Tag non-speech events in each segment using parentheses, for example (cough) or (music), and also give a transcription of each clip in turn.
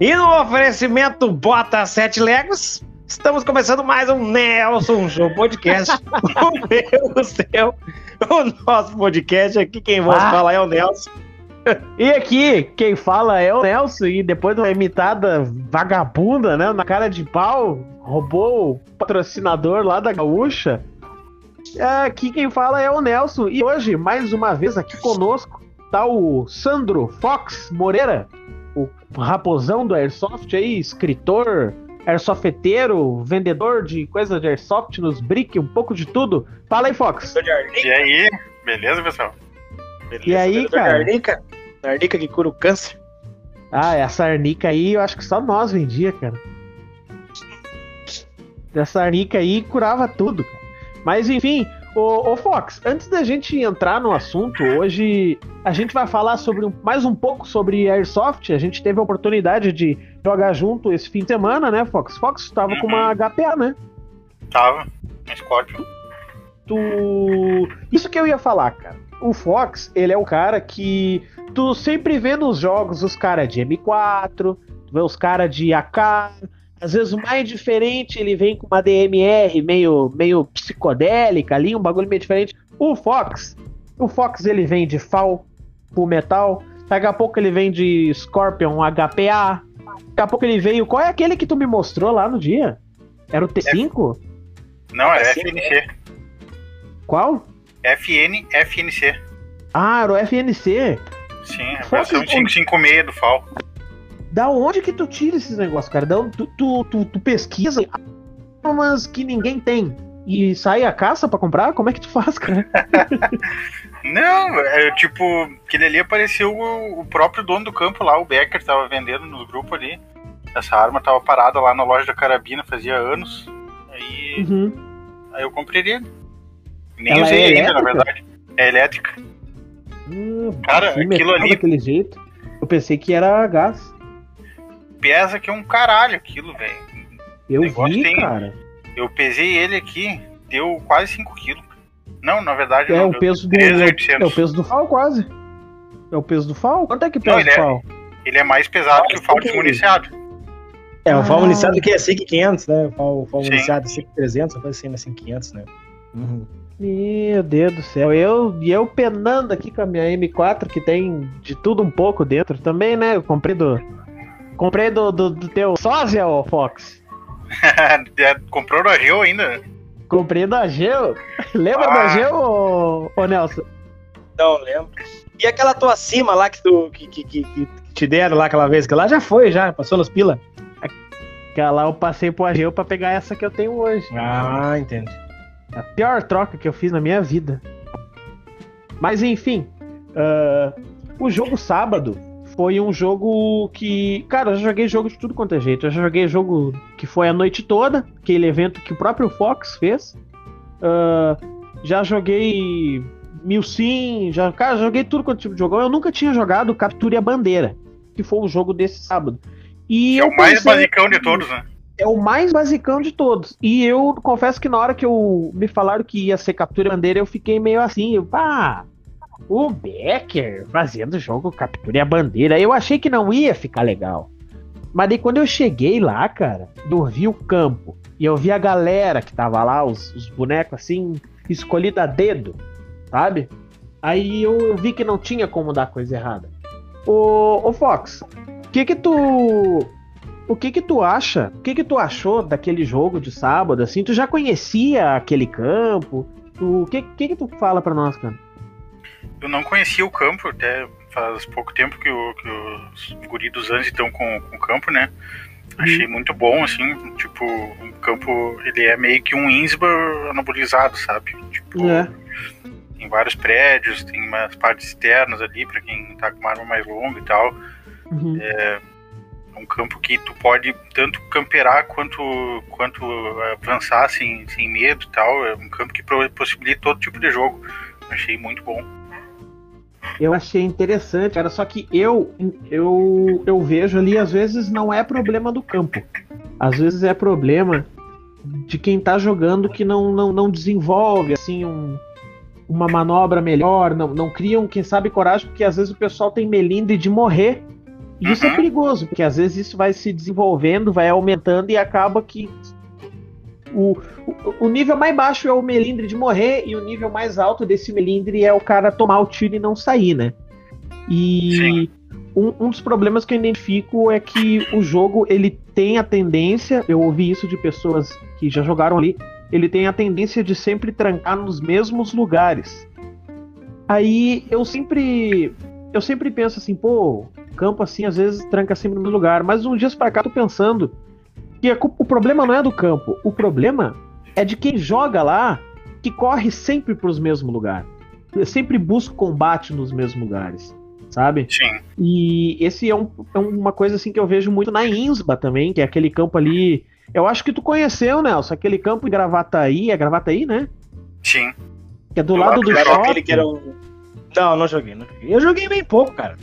E no oferecimento Bota 7 Legos, estamos começando mais um Nelson Show Podcast. (laughs) o meu, o seu, o nosso podcast. Aqui quem vos Ah. fala é o Nelson. E aqui, quem fala é o Nelson, e depois de uma imitada vagabunda, né, na cara de pau, roubou o patrocinador lá da Gaúcha. É, Aqui quem fala é o Nelson, e hoje, mais uma vez aqui conosco, tá o Sandro Fox Moreira, o raposão do Airsoft aí, escritor, airsofteiro, vendedor de coisa de Airsoft nos brick, um pouco de tudo. Fala aí, Fox. E aí, beleza, pessoal? Beleza, E aí, cara? Arnica? Arnica que cura o câncer. Ah, essa arnica aí, eu acho que só nós vendia, cara. Essa arnica aí curava tudo, cara. Mas enfim, ô, ô Fox, antes da gente entrar no assunto, hoje a gente vai falar sobre mais um pouco sobre Airsoft. A gente teve a oportunidade de jogar junto esse fim de semana, né, Fox? Fox tava com uma HPA, né? Tava, um Scorpion. tu. Isso que eu ia falar, cara. O Fox, ele é o cara que tu sempre vê nos jogos os caras de M4, tu vê os caras de AK. Às vezes o mais diferente, ele vem com uma DMR meio, meio psicodélica ali, um bagulho meio diferente. O Fox, o Fox ele vem de FAL, Full Metal. Daqui a pouco ele vem de Scorpion HPA. Daqui a pouco ele veio. Qual é aquele que tu me mostrou lá no dia? Era o T5? Não, é Assim, FNC. Qual? FN, FNC. Ah, era o FNC. Sim, a versão com- 556 do FAL. Da onde que tu tira esses negócios, cara? Da onde tu, tu, tu, tu pesquisa armas que ninguém tem e sai a caça pra comprar? Como é que tu faz, cara? (laughs) Não, é tipo, aquele ali apareceu o, o próprio dono do campo lá, o Becker, tava vendendo no grupo ali. Essa arma tava parada lá na loja da carabina fazia anos. Aí, Uhum. aí eu comprei. Nem Ela usei é ainda, na verdade. É elétrica. Hum, Cara, aquilo ali- daquele jeito. Eu pensei que era gás. Pesa que é um caralho aquilo, velho. Eu vi, tem- cara. Eu pesei ele aqui, deu quase 5 quilos. Não, na verdade É não, o peso do. 3.800. É o peso do FAL, quase. É o peso do FAL? Quanto é que pesa Não, o é- FAL? Ele é mais pesado que o FAL desmuniciado. É, o FAL Ah. municiado que é 5,500, né? O FAL, o FAL municiado é 5,300, uma coisa assim, né? 5,500, né? Uhum. Meu Deus do céu. Eu, e eu penando aqui com a minha M4, que tem de tudo um pouco dentro também, né? Eu comprei do. Comprei do, do, do teu sósia, ô Fox. (laughs) Comprou no Ageu ainda. Comprei da Geo. Lembra Ah. da Geo, ô, ô Nelson? Não lembro. E aquela tua cima lá que, tu, que, que, que, que te deram lá aquela vez, que lá já foi, já, passou nos pila. Que lá eu passei pro Ageu pra pegar essa que eu tenho hoje. Ah, entendi. A pior troca que eu fiz na minha vida. Mas enfim, ah, o jogo sábado foi um jogo que. Cara, eu já joguei jogo de tudo quanto é jeito. Eu já joguei jogo que foi a noite toda, aquele evento que o próprio Fox fez. Ah, já joguei Mil Sim, já, cara, joguei tudo quanto tipo de jogo. Eu nunca tinha jogado Capture a Bandeira, que foi o jogo desse sábado. E é o mais basicão de todos, né? é o mais basicão de todos. E eu confesso que na hora que eu me falaram que ia ser captura e bandeira, eu fiquei meio assim, pá, o Becker fazendo jogo captura e a bandeira. Eu achei que não ia ficar legal. Mas daí quando eu cheguei lá, cara, eu vi o campo e eu vi a galera que tava lá, os, os bonecos assim, escolhido a dedo, sabe? Aí eu, vi que não tinha como dar coisa errada. Ô, ô Fox, o que que tu o que que tu acha? O que que tu achou daquele jogo de sábado? Assim, tu já conhecia aquele campo? O que, que que tu fala pra nós, cara? Eu não conhecia o campo, até faz pouco tempo que, o, que os guri dos Anzi estão com, com o campo, né? Achei muito bom, assim, tipo, o campo, ele é meio que um INSBA anabolizado, sabe? Tipo, É. tem vários prédios, tem umas partes externas ali pra quem tá com uma arma mais longa e tal. Uhum. É um campo que tu pode tanto camperar quanto, quanto avançar sem, sem medo e tal. É um campo que possibilita todo tipo de jogo. Achei muito bom. Eu achei interessante, cara, só que eu, eu, eu vejo ali, às vezes não é problema do campo. Às vezes é problema de quem tá jogando que não, não, não desenvolve, assim, um, uma manobra melhor, não, não criam, quem sabe, coragem, porque às vezes o pessoal tem melindre de morrer E isso é Uhum. perigoso, porque às vezes isso vai se desenvolvendo, vai aumentando e acaba que o, o, o nível mais baixo é o melindre de morrer e o nível mais alto desse melindre é o cara tomar o tiro e não sair, né? E um, um dos problemas que eu identifico é que o jogo ele tem a tendência, eu ouvi isso de pessoas que já jogaram ali, ele tem a tendência de sempre trancar nos mesmos lugares. Aí eu sempre eu sempre penso assim, pô, campo assim às vezes tranca sempre no mesmo lugar, mas uns dias pra cá eu tô pensando que a culpa- o problema não é do campo, o problema é de quem joga lá que corre sempre pros mesmos lugares. Sempre busca combate nos mesmos lugares, sabe? Sim. E esse é, um- é uma coisa assim que eu vejo muito na Insba também, que é aquele campo ali. Eu acho que tu conheceu, Nelson, aquele campo em Gravataí, é Gravataí, né? Sim. Que é do Eu lado do era shopping. Que era um... Não, não joguei, não joguei. Eu joguei bem pouco, cara.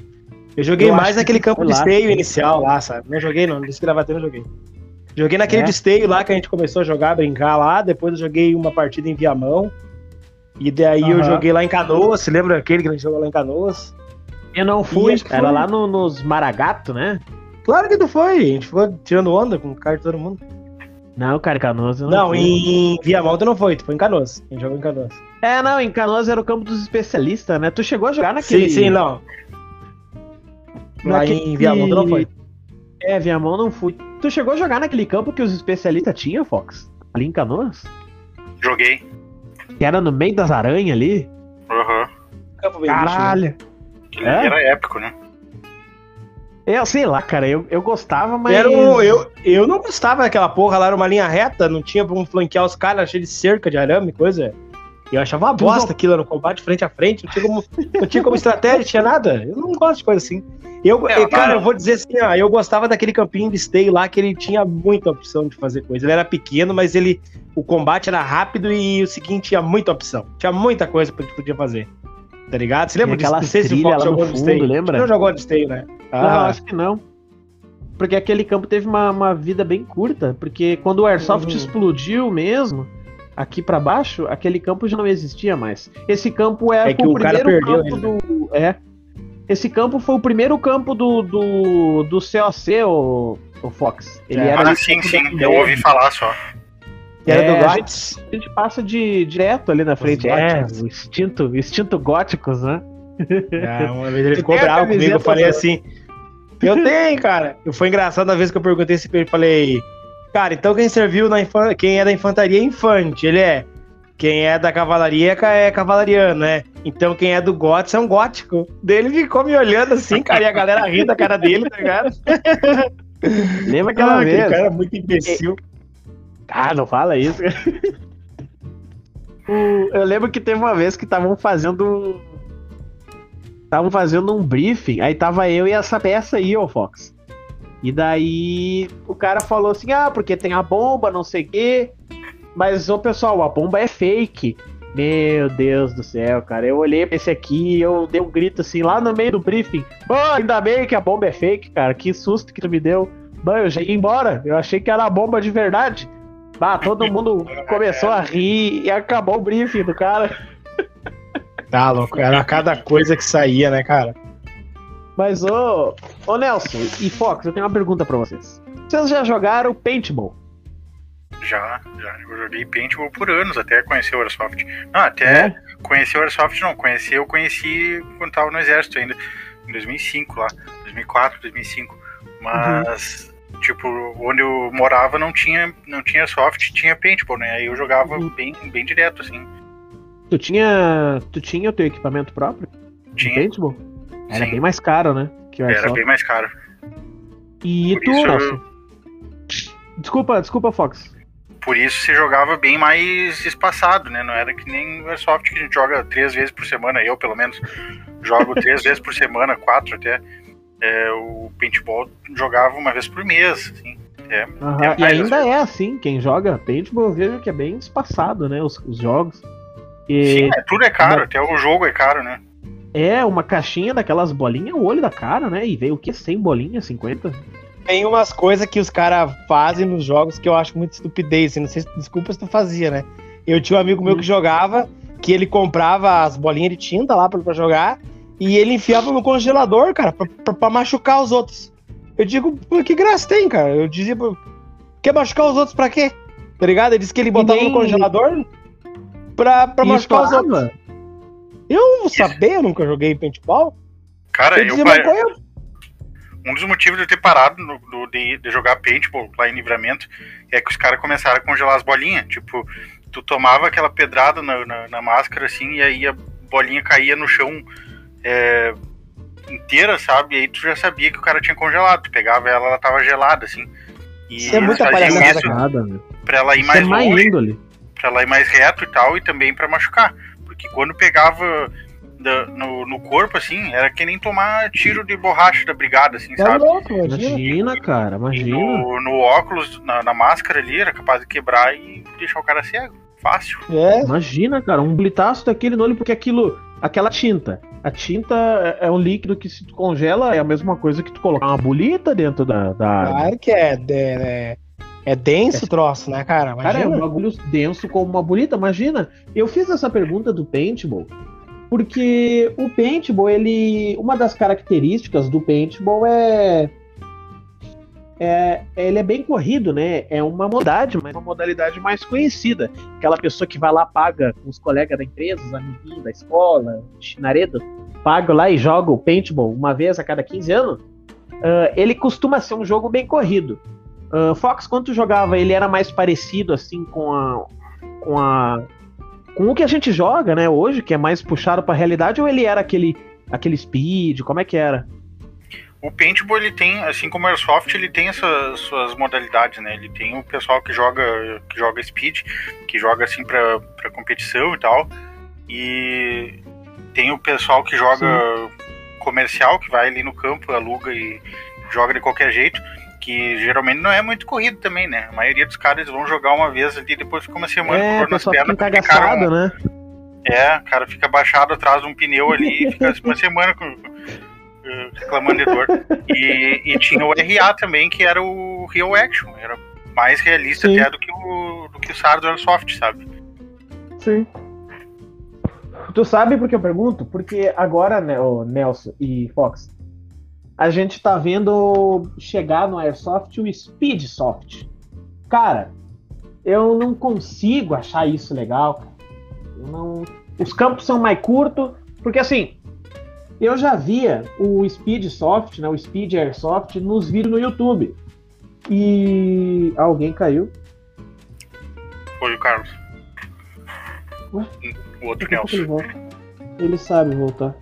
Eu joguei Eu mais naquele que campo de esteio inicial lá, sabe? Não joguei, não. Desse gravata eu não joguei. Joguei naquele É? esteio lá que a gente começou a jogar, brincar lá. Depois eu joguei uma partida em Viamão. E daí eu Aham. joguei lá em Canoas. Você lembra aquele que a gente jogou lá em Canoas? Eu não fui, E era lá no- nos Maragato, né? Claro que tu foi. A gente ficou tirando onda com o cara de todo mundo. Não, cara, Canoas eu não, Não, fui. em Viamão tu não foi. Tu foi em Canoas. A gente jogou em Canoas. É, não, em Canoas era o campo dos especialistas, né? Tu chegou a jogar naquele... Sim, sim, não. Lá naquele- em Viamão tu não foi. É, Viamão não fui. Tu chegou a jogar naquele campo que os especialistas tinham, Fox? Ali em Canoas? Joguei. Que era no meio das aranhas ali? Aham. Bicho, né? Caralho. Aquele É? Era épico, né? Eu sei lá, cara, eu, eu gostava, mas. Era um- eu, eu não gostava daquela porra lá, era uma linha reta, não tinha pra um flanquear os caras, cheio de cerca de arame, coisa. Eu achava uma bosta não- aquilo no combate frente a frente, não tinha como, não tinha como estratégia, tinha nada. Eu não gosto de coisa assim. Eu, É, eu- cara, mas- eu vou dizer assim, ó, eu gostava daquele campinho de stay lá que ele tinha muita opção de fazer coisa. Ele era pequeno, mas ele o combate era rápido e o seguinte tinha muita opção. Tinha muita coisa que podia fazer. Tá ligado? Você lembra aquelas Não sei se o Fox lá no jogou de fundo, stay. lembra? Não jogou de stay, né? Não, Ah, acho que não. Porque aquele campo teve uma, uma vida bem curta. Porque quando o Airsoft Uhum. explodiu mesmo, aqui pra baixo, aquele campo já não existia mais. Esse campo é, É que o o cara primeiro perdeu campo ele, do. É. Esse campo foi o primeiro campo do, do, do COC, o, o Fox. Ele É. era Ah, sim, sim. Eu ouvi falar só. que era É, do a Gots. A gente passa de direto ali na frente. É, o instinto, o instinto góticos, né? Ah, uma vez ele ficou bravo comigo, eu falei Zé? assim. Eu tenho, cara. Eu foi engraçado na vez que eu perguntei pra ele, falei, cara, então quem serviu na infan... quem é da infantaria é infante, ele é. Quem é da cavalaria é é cavalariano, né? Então quem é do gótico é um gótico. Daí ele ficou me olhando assim, (laughs) cara, e a galera rindo da cara dele, tá ligado? (laughs) Lembra aquela Ah, vez? cara é muito imbecil. Ah, não fala isso. (laughs) Eu lembro que teve uma vez que estavam fazendo um. Estavam fazendo um briefing, aí tava eu e essa peça aí, ô Fox. E daí o cara falou assim: ah, porque tem a bomba, não sei o quê. Mas, ô pessoal, a bomba é fake. Meu Deus do céu, cara. Eu olhei pra esse aqui e eu dei um grito assim lá no meio do briefing. Pô, ainda bem que a bomba é fake, cara. Que susto que tu me deu. Mano, eu já ia embora. Eu achei que era a bomba de verdade. Bah, todo mundo (laughs) começou a rir e acabou o briefing do cara. Tá louco, era cada coisa que saía, né, cara? Mas, ô, ô Nelson e Fox, eu tenho uma pergunta pra vocês. Vocês já jogaram paintball? Já, já. Eu joguei paintball por anos até conhecer o Airsoft. Não, até É? conhecer o Airsoft não. Conhecer eu conheci quando tava no exército ainda. Em 2005 lá. 2004, 2005. Mas, tipo, onde eu morava não tinha, não tinha Airsoft, tinha paintball, né? Aí eu jogava Uhum. bem, bem direto, assim. Tu tinha, tu tinha o teu equipamento próprio? Tinha. paintball? Era Sim. bem mais caro, né? Que o Era bem mais caro. E Por tu, isso Nelson? Desculpa, desculpa, Fox. Por isso você jogava bem mais espaçado, né? Não era que nem o Airsoft que a gente joga três vezes por semana, eu pelo menos jogo três (laughs) vezes por semana, quatro até. É, o paintball jogava uma vez por mês, assim. É, Aham, É, E ainda é assim, quem joga paintball eu vejo que é bem espaçado, né? Os, os jogos. E sim, é, tudo é caro, até o jogo é caro, né? É uma caixinha daquelas bolinhas, o olho da cara, né? E veio o que? 100 bolinhas? 50? Tem umas coisas que os caras fazem nos jogos que eu acho muito estupidez. Não sei se desculpa se tu fazia, né? Eu tinha um amigo meu que jogava, que ele comprava as bolinhas de tinta lá pra, pra jogar, e ele enfiava no congelador, cara, pra, pra, pra machucar os outros. Eu digo, que graça tem, cara? Eu dizia, quer machucar os outros pra quê? Tá ligado? Ele disse que ele botava nem- no congelador pra, pra E machucar os outros. Eu não sabia, eu nunca joguei paintball. Cara, Eu eu, dizia, mas qual é? um dos motivos de eu ter parado no- no- de, de jogar paintball lá em livramento é que os caras começaram a congelar as bolinhas. Tipo, tu tomava aquela pedrada na, na, na máscara assim, e aí a bolinha caía no chão é, inteira, sabe? E aí tu já sabia que o cara tinha congelado. Tu pegava ela, ela tava gelada, assim. E Isso é muita palhaçada, velho. pra ela ir Isso é mais má longe, índole. pra ela ir mais reto e tal, e também pra machucar. Porque quando pegava da- no, no corpo, assim, era que nem tomar tiro de borracha da brigada, assim, Tá sabe? louco, imagina. Imagina, cara, imagina. no, no óculos, na, na máscara ali, era capaz de quebrar e deixar o cara cego. Fácil. É, Imagina, cara, um blitaço daquele no olho, porque aquilo, aquela tinta. A tinta é é um líquido que se tu congela é a mesma coisa que tu colocar uma bolita dentro da, da claro que é, é, é denso o troço, né, cara? Cara, é um Imagina. bagulho denso como uma bolita, imagina. Eu fiz essa pergunta do paintball porque o paintball, ele, uma das características do paintball é é, ele é bem corrido, né? É uma modalidade, mas uma modalidade mais conhecida. Aquela pessoa que vai lá, paga com os colegas da empresa, os amiguinhos da escola, chinaredo, paga lá e joga o paintball uma vez a cada 15 anos. ah, ele costuma ser um jogo bem corrido. Ah, Fox, quando tu jogava, ele era mais parecido assim com a com a com o que a gente joga, né, hoje, que é mais puxado pra realidade, ou ele era aquele aquele speed, como é que era? O paintball, ele tem, assim como o Airsoft, ele tem essas suas modalidades, né? Ele tem o pessoal que joga, que joga speed, que joga assim pra competição e tal. E tem o pessoal que joga comercial, que vai ali no campo, aluga e joga de qualquer jeito. Que geralmente não é muito corrido também, né? A maioria dos caras vão jogar uma vez ali e depois fica uma semana É, com o dor nas fica pernas. porque ficaram- encagaçado, né? É, o cara fica baixado atrás de um pneu ali e fica (laughs) uma semana com, eh, reclamando de dor. E, e tinha o RA também, que era o Real Action. Era mais realista Sim. até do que o, do que o SAR do Airsoft, sabe? Sim. Tu sabe por que eu pergunto? Porque agora, né, o Nelson e Fox, a gente tá vendo chegar no Airsoft o Speedsoft. Cara, eu não consigo achar isso legal, não... Os campos são mais curtos, porque assim, eu já via o Speedsoft, né, o Speed Airsoft, nos vídeos no YouTube. E alguém caiu. Foi o Carlos. Ué? O outro pouco ele Nelson. volta. Ele sabe voltar.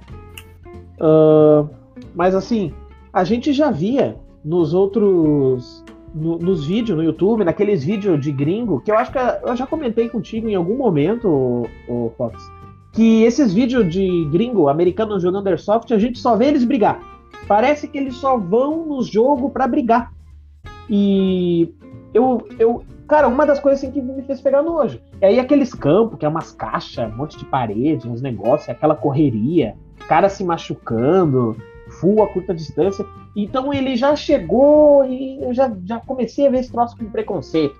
Ah, mas assim, a gente já via nos outros. no- nos vídeos no YouTube, naqueles vídeos de gringo, que eu acho que eu já comentei contigo em algum momento, o, Fox, que esses vídeos de gringo, americano jogando Airsoft, a gente só vê eles brigar. Parece que eles só vão no jogo pra brigar. E eu, eu, cara, uma das coisas assim, que me fez pegar nojo. E aí aqueles campos, que é umas caixas, um monte de parede, uns negócios, aquela correria, cara se machucando, full a curta distância. Então ele já chegou e eu já, já comecei a ver esse troço com preconceito.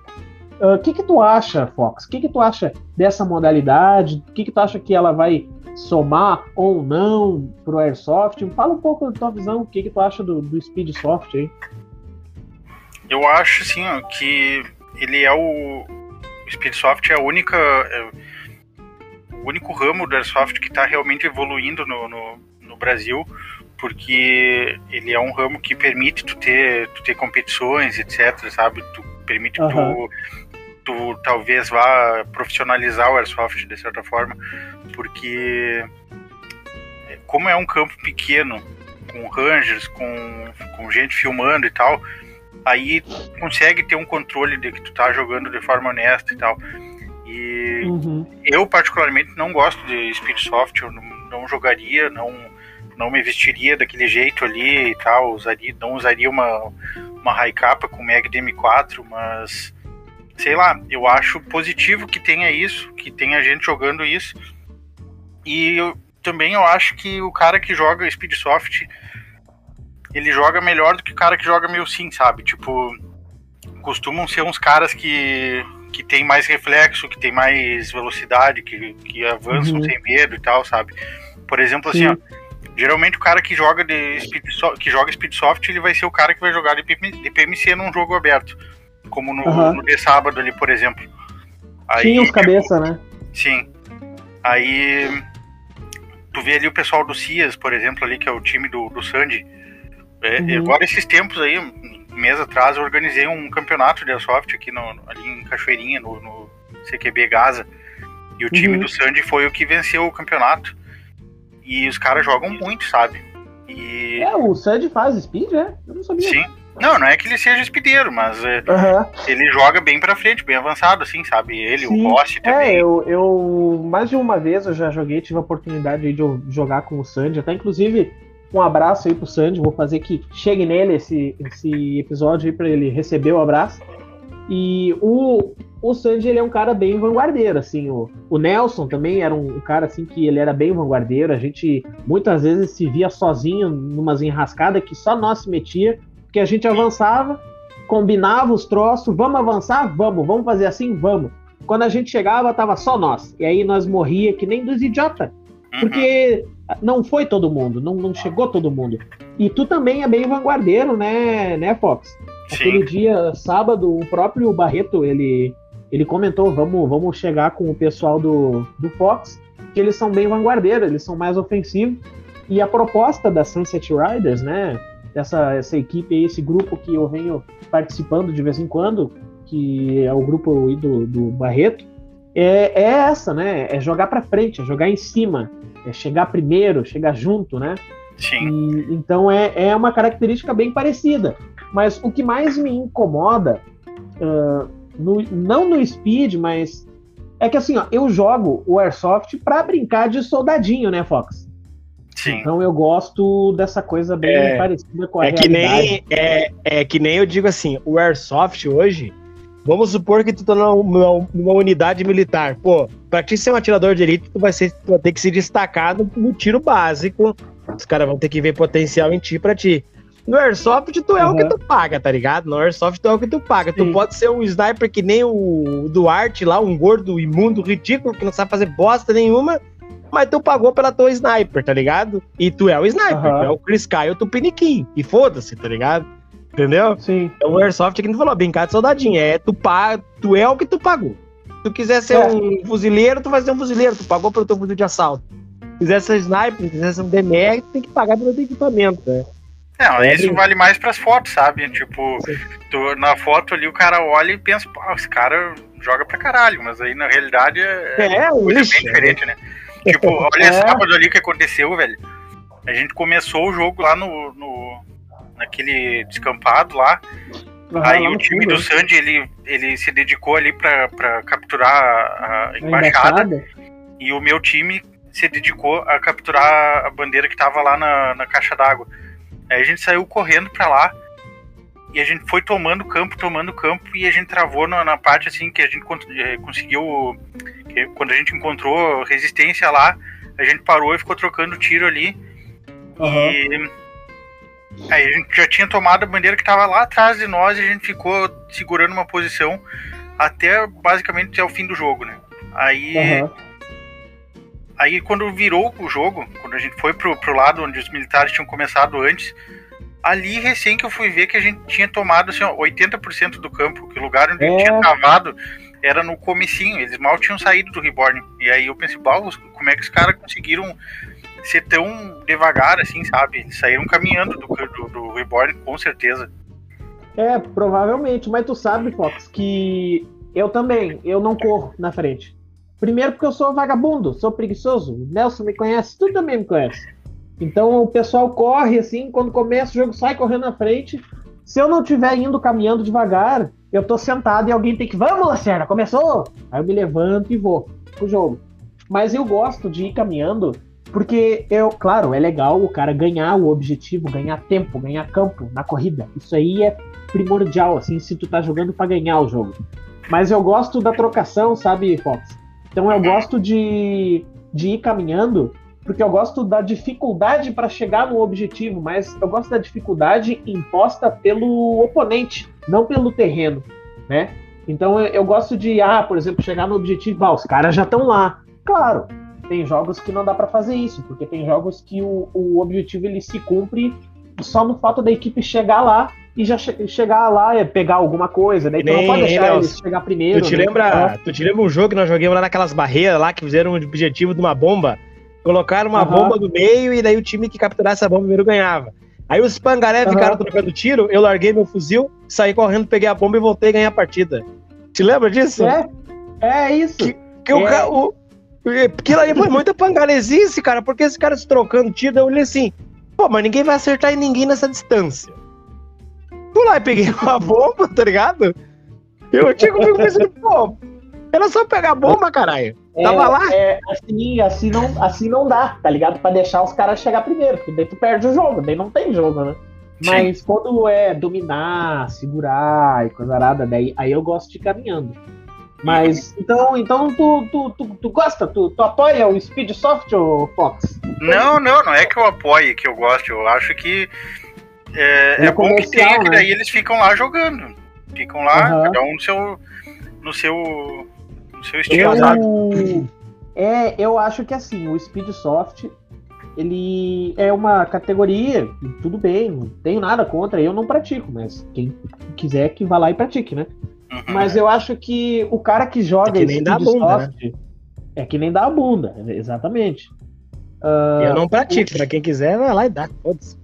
O que que tu acha, Fox? O que que tu acha dessa modalidade? O que que tu acha que ela vai somar ou não pro Airsoft? Fala um pouco da tua visão, o que que tu acha do, do Speedsoft aí? Eu acho, assim, ó, que ele é o. O Speedsoft é a única. é o único ramo do Airsoft que está realmente evoluindo no, no, no Brasil, porque ele é um ramo que permite tu ter, tu ter competições, etc, sabe? Tu, permite Aham. tu, tu talvez vá profissionalizar o Airsoft de certa forma, porque como é um campo pequeno, com rangers, com, com gente filmando e tal, aí tu consegue ter um controle de que tu tá jogando de forma honesta e tal. E Uhum. eu particularmente não gosto de Speedsoft, eu não, não jogaria, não, não me vestiria daquele jeito ali e tal, usaria, não usaria uma, uma high capa com Mag DM4, mas sei lá, eu acho positivo que tenha isso, que tenha gente jogando isso. E eu, também eu acho que o cara que joga Speedsoft, ele joga melhor do que o cara que joga meio sim, sabe? Tipo, costumam ser uns caras que que tem mais reflexo, que tem mais velocidade, que, que avançam Uhum. sem medo e tal, sabe? Por exemplo, assim, Sim. ó, Geralmente o cara que joga de speed so, que joga Speedsoft, ele vai ser o cara que vai jogar de, de PMC num jogo aberto. Como no, uhum. no de sábado ali, por exemplo. Aí, Tinha os cabeça, né? Sim. Aí tu vê ali o pessoal do Cias, por exemplo, ali, que é o time do, do Sandy. É, uhum. Agora, esses tempos aí, um mês atrás, eu organizei um campeonato de Airsoft aqui no, ali em Cachoeirinha, no, no CQB Gaza. E o time uhum. do Sandy foi o que venceu o campeonato. E os caras jogam muito, sabe? E... É, o Sandy faz speed, é? Eu não sabia. Sim. Não, não é que ele seja speedeiro, mas uhum. ele joga bem pra frente, bem avançado, assim, sabe? Ele, Sim. o Boss é, também. É, eu, eu mais de uma vez eu já joguei, tive a oportunidade de jogar com o Sandy, até inclusive um abraço aí pro Sandy, vou fazer que chegue nele esse, esse episódio aí pra ele receber o abraço. E o, o Sandy, ele é um cara bem vanguardeiro, assim, o, o Nelson também era um, um, cara, assim, que ele era bem vanguardeiro, a gente muitas vezes se via sozinho numas enrascadas que só nós se metia, porque a gente avançava, combinava os troços, vamos avançar? Vamos, vamos fazer assim? Vamos. Quando a gente chegava, tava só nós. E aí nós morria que nem dos idiotas. Uhum. Porque não foi todo mundo, não, não chegou todo mundo. E tu também é bem vanguardeiro, né, né, Fox? Sim. Aquele dia, sábado, o próprio Barreto, ele, ele comentou, vamos, vamos chegar com o pessoal do, do Fox, que eles são bem vanguardeiros, eles são mais ofensivos. E a proposta da Sunset Riders, né, essa, essa equipe, esse grupo que eu venho participando de vez em quando, que é o grupo do, do Barreto, é, é essa, né? É jogar para frente, é jogar em cima, é chegar primeiro, chegar junto, né? Sim. E, então é, é uma característica bem parecida. Mas o que mais me incomoda, uh, no, não no Speed, mas é que assim, ó, eu jogo o Airsoft para brincar de soldadinho, né, Fox? Sim. Então eu gosto dessa coisa bem é, parecida com a é realidade. Que nem, é, é que nem eu digo assim, o Airsoft hoje, vamos supor que tu tá numa, numa unidade militar. Pô, pra ti ser um atirador de elite, tu vai, ser, tu vai ter que se destacar no, no tiro básico. Os caras vão ter que ver potencial em ti pra ti. No Airsoft, tu é uhum. o que tu paga, tá ligado? No Airsoft, tu é o que tu paga. Sim. Tu pode ser um sniper que nem o Duarte lá, um gordo imundo, ridículo, que não sabe fazer bosta nenhuma mas tu pagou pela tua sniper, tá ligado? E tu é o sniper, uhum. tu é o Chris Kyle, tu piniquim. E foda-se, tá ligado? Entendeu? Sim. Então o Airsoft que não falou, brincar de soldadinho. É tu, pa... tu é o que tu pagou. Se tu quiser ser é. um fuzileiro, tu vai ser um fuzileiro. Tu pagou pelo teu fuzil de assalto. Se quiser ser sniper, se quiser ser um DMR, tem que pagar pelo equipamento, né? Não, é, isso vale mais pras fotos, sabe? Tipo, tu, na foto ali o cara olha e pensa, pô, esse cara joga pra caralho, mas aí na realidade é, é coisa bem diferente, né? Tipo, (laughs) olha é. sábado ali que aconteceu, velho. A gente começou o jogo lá no, no naquele descampado lá. Uhum, aí o time do Sandy, ele, ele se dedicou ali pra, pra capturar a, a embaixada. E o meu time se dedicou a capturar a bandeira que tava lá na, na caixa d'água. Aí a gente saiu correndo pra lá. E a gente foi tomando campo, tomando campo, e a gente travou na, na parte assim que a gente eh, conseguiu porque quando a gente encontrou resistência lá, a gente parou e ficou trocando tiro ali. Uhum. E aí a gente já tinha tomado a bandeira que estava lá atrás de nós e a gente ficou segurando uma posição até basicamente até o fim do jogo, né? Aí. Uhum. Aí quando virou o jogo, quando a gente foi pro, pro lado onde os militares tinham começado antes, ali recém que eu fui ver que a gente tinha tomado assim, ó, 80% do campo, que o lugar onde é. tinha travado era no comecinho, eles mal tinham saído do Reborn. E aí eu pensei, como é que os caras conseguiram ser tão devagar assim, sabe? Eles saíram caminhando do, do, do Reborn, com certeza. É, provavelmente, mas tu sabe, Fox, que eu também, eu não corro na frente. Primeiro porque eu sou vagabundo, sou preguiçoso. O Nelson me conhece, tu também me conhece. Então o pessoal corre assim, quando começa o jogo sai correndo na frente. Se eu não estiver indo caminhando devagar, eu tô sentado e alguém tem que. Vamos, Lacerda, começou! Aí eu me levanto e vou pro jogo. Mas eu gosto de ir caminhando, porque eu, claro, é legal o cara ganhar o objetivo, ganhar tempo, ganhar campo na corrida. Isso aí é primordial, assim, se tu tá jogando para ganhar o jogo. Mas eu gosto da trocação, sabe, Fox? Então eu gosto de, de ir caminhando porque eu gosto da dificuldade para chegar no objetivo, mas eu gosto da dificuldade imposta pelo oponente, não pelo terreno, né? Então eu, eu gosto de, ah, por exemplo, chegar no objetivo, ah, os caras já estão lá. Claro, tem jogos que não dá pra fazer isso, porque tem jogos que o, o objetivo ele se cumpre só no fato da equipe chegar lá e já che- chegar lá e pegar alguma coisa, né? Então não pode deixar eles chegar primeiro. Tu te, né? lembra, tu te lembra um jogo que nós jogamos lá naquelas barreiras lá que fizeram um objetivo de uma bomba? Colocaram uma bomba no meio e daí o time que capturasse a bomba primeiro ganhava. Aí os pangaré ficaram trocando tiro, eu larguei meu fuzil, saí correndo, peguei a bomba e voltei a ganhar a partida. Te lembra disso? É, é isso. Que- Que o É. ca- o, aquilo aí foi muita pangaresice, cara, porque esse cara se trocando tiro, eu olhei assim, pô, mas ninguém vai acertar em ninguém nessa distância. Fui lá e peguei (laughs) uma bomba, tá ligado? Eu tinha comigo pensando, pô, era só pegar a bomba, caralho. Tava é, lá. É, assim, assim, não, assim não dá, tá ligado? Pra deixar os caras chegar primeiro, porque daí tu perde o jogo, daí não tem jogo, né? Sim. Mas quando é dominar, segurar e coisa arada, daí aí eu gosto de ir caminhando. Mas, então, então tu, tu, tu, tu gosta, tu, tu apoia o Speed Soft, ô Fox? Não, não, não é que eu apoie, que eu gosto. Eu acho que é, é bom que tenha, que né? daí eles ficam lá jogando. Ficam lá, Aham. cada um no seu, no seu, no seu estilo. Eu, é, eu acho que assim, o Speed Soft, ele é uma categoria, tudo bem, não tenho nada contra, eu não pratico, mas quem quiser que vá lá e pratique, né? Uhum. Mas eu acho que o cara que joga É que nem dá a bunda, né? é que nem dá a bunda, exatamente. eu não pratico, pra quem quiser, vai lá e dá. Foda-se.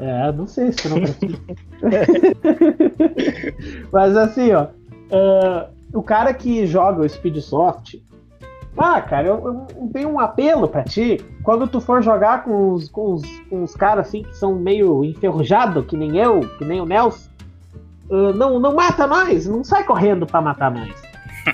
É, não sei se eu não. (laughs) Mas assim, ó. ah, o cara que joga o Speed Soft. Ah, cara, eu, eu tenho um apelo pra ti. Quando tu for jogar com os, com os, com os caras assim que são meio enferrujados, que nem eu, que nem o Nelson, ah, não, não mata nós, não sai correndo pra matar nós.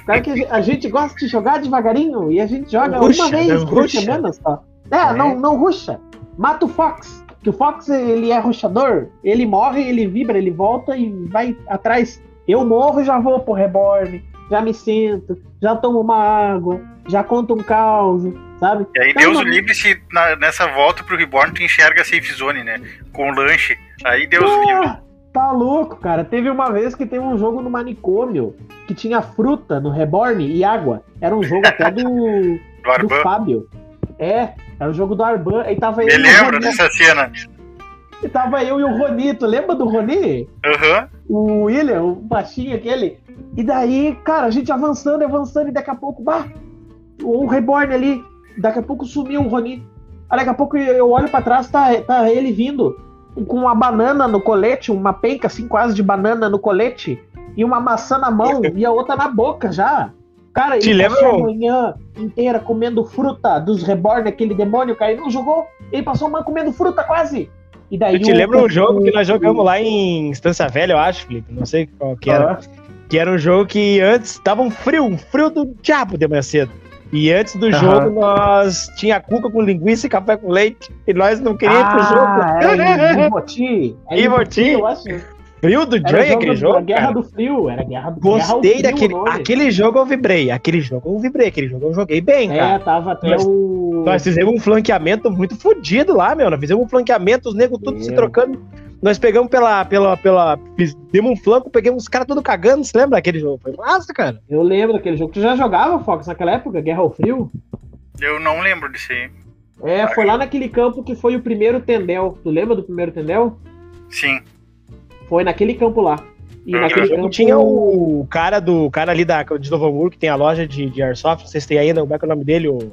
Cara que a gente- gosta de jogar devagarinho e a gente joga Ruxa, uma vez por ruxa. semana só. É, É. não, não ruxa. Mata o Fox. Que o Fox, ele é ruxador. Ele morre, ele vibra, ele volta e vai atrás. Eu morro e já vou pro reborn. Já me sento, já tomo uma água, já conto um caos, sabe? E aí, Não, Deus não- livre se na- nessa volta pro Reborn tu enxerga a safe zone, né? Com o lanche. Aí Deus o livre. Ah, tá louco, cara. Teve uma vez que teve um jogo no manicômio que tinha fruta no reborn e água. Era um jogo até do, (laughs) Do do. Fábio. É, era o jogo do Arban. Aí tava Me eu, e lembro dessa cena. e tava eu e o Ronito. Lembra do Roni? Aham. o William, o baixinho aquele. E daí, cara, a gente avançando, avançando, e daqui a pouco, bah, o Reborn ali, daqui a pouco sumiu o Roni. Aí daqui a pouco eu olho pra trás, tá, tá ele vindo com uma banana no colete, uma penca assim quase de banana no colete, e uma maçã na mão (laughs) e a outra na boca já. Cara, Te ele passou a manhã inteira comendo fruta dos Reborn, aquele demônio, cara, ele não jogou. Ele passou a manhã comendo fruta quase. E daí Eu te lembro um jogo que nós jogamos lá em Estância Velha, eu acho, Felipe. Não sei qual que era. Ah. Que era um jogo que antes tava um frio, um frio do diabo de manhã cedo. E antes do jogo nós tinha cuca com linguiça e café com leite. E nós não queríamos ir pro Ah, jogo. Iboti. Era em Iboti. eu acho. Frio do Era Joy o aquele jogo. Guerra cara. do Frio. Era Guerra do Guerra Gostei Frio, daquele. o nome. Aquele jogo eu vibrei. Aquele jogo eu vibrei. Aquele jogo eu joguei bem, É, cara. tava até Nós- o. Nós fizemos um flanqueamento muito fodido lá, meu. Nós fizemos um flanqueamento, os negros tudo se trocando. Nós pegamos pela. pela, pela demos um flanco, pegamos os caras tudo cagando. Você lembra daquele jogo? Foi massa, cara. Eu lembro daquele jogo. Tu já jogava, Fox, naquela época? Guerra ao Frio? Eu não lembro disso aí. É, foi lá naquele campo que foi o primeiro Tendel. Tu lembra do primeiro Tendel? Sim. Foi naquele campo lá. E Eu naquele campo Tinha o cara do o cara ali da, de Novo Hamburgo, que tem a loja de, de Airsoft, não sei se tem ainda, como é que é o nome dele? O,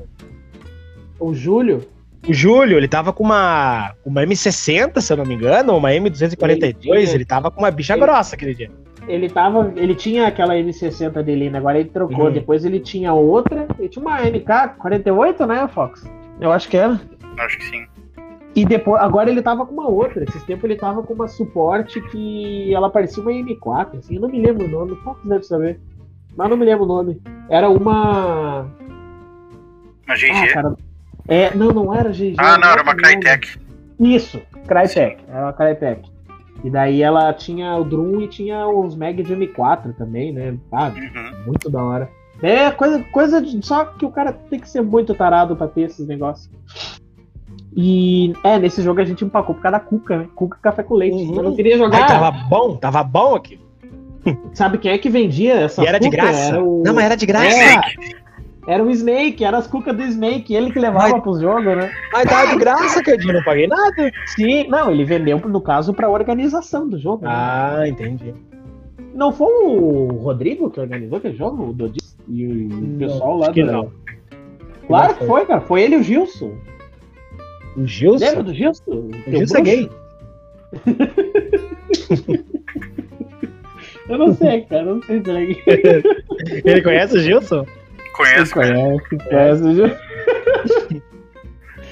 o Júlio. o Júlio, ele tava com uma, uma M60, se eu não me engano, ou uma M242, Ele- ele, tava com uma bicha ele- grossa aquele dia. Ele tava. Ele tinha aquela M60 dele, né? Agora ele trocou. Uhum. Depois ele tinha outra. Ele tinha uma MK48, né, Fox? Eu acho que era. Acho que sim. E depois, agora ele tava com uma outra. Esses tempos ele tava com uma suporte que ela parecia uma M4, assim, eu não me lembro o nome, Fox deve saber. Mas não me lembro o nome. Era uma. Uma Ah, GG. cara. É, não, não era GG. Ah, não, era uma. Crytek. Isso, Crytek. Era uma Crytek. E daí ela tinha o Drum e tinha os Mag de M4 também, né? Ah, Uhum. muito da hora. É, coisa, coisa de, só que o cara tem que ser muito tarado pra ter esses negócios. E é, nesse jogo a gente empacou por causa da Cuca, né? Cuca e café com leite. Uhum. Eu não queria jogar. Ai, tava bom, tava bom aqui. (laughs) Sabe quem é que vendia essa E era de Cuca? graça. Era o... Não, mas era de graça. É, Era o Snake, era as cucas do Snake, ele que levava Mas- pros jogos, né? Mas tava de graça, Cadinho, não paguei nada. Sim, não, ele vendeu, no caso, pra organização do jogo. né? Ah, entendi. Não foi o Rodrigo que organizou aquele jogo? O Dodi e o Não, pessoal lá acho que do... não. Claro Não que foi, cara. Foi ele e o Gilson. O Gilson? Lembra do Gilson? O Teu Gilson é gay. (laughs) Eu não sei, cara. Eu não sei se ele é gay. Ele conhece o Gilson? Conheço, cara. conhece, conhece o Gilson.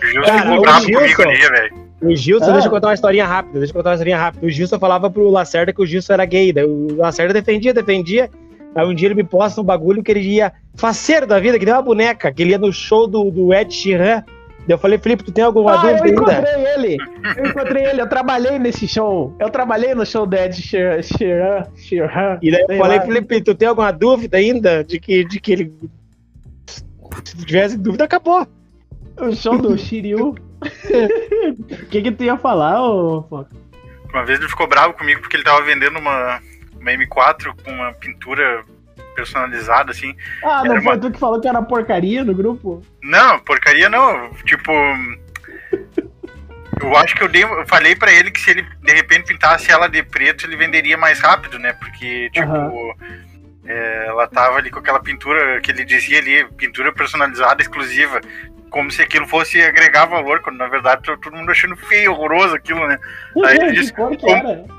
O Gilson Cara, ficou o bravo Gilson- comigo ali, velho. O Gilson, Ah. deixa eu contar uma historinha rápida, deixa eu contar uma historinha rápida. O Gilson falava pro Lacerda que o Gilson era gay, daí o Lacerda defendia, defendia. Aí um dia ele me posta um bagulho que ele ia faceiro da vida, que nem uma boneca, que ele ia no show do, do Ed Sheeran. Eu falei, Felipe, tu tem alguma Ah, eu dúvida ainda? encontrei ele. Eu encontrei ele. Eu trabalhei nesse show. Eu trabalhei no show do Ed Sheeran. E daí eu falei, lá. Felipe, tu tem alguma dúvida ainda de que, de que ele. Se tu tivesse dúvida, acabou. O show do Shiryu. (laughs) O que que tu ia falar, ô Foca? Uma vez ele ficou bravo comigo porque ele tava vendendo uma, uma M4 com uma pintura personalizada, assim. Ah, não foi uma- tu que falou que era porcaria no grupo? Não, porcaria não. Tipo. Eu acho que eu, dei, eu falei pra ele que se ele de repente pintasse ela de preto, ele venderia mais rápido, né? Porque, tipo, é, ela tava ali com aquela pintura que ele dizia ali, pintura personalizada exclusiva. Como se aquilo fosse agregar valor, quando na verdade todo mundo achando feio, horroroso aquilo, né? (laughs) Aí ele disse, como-?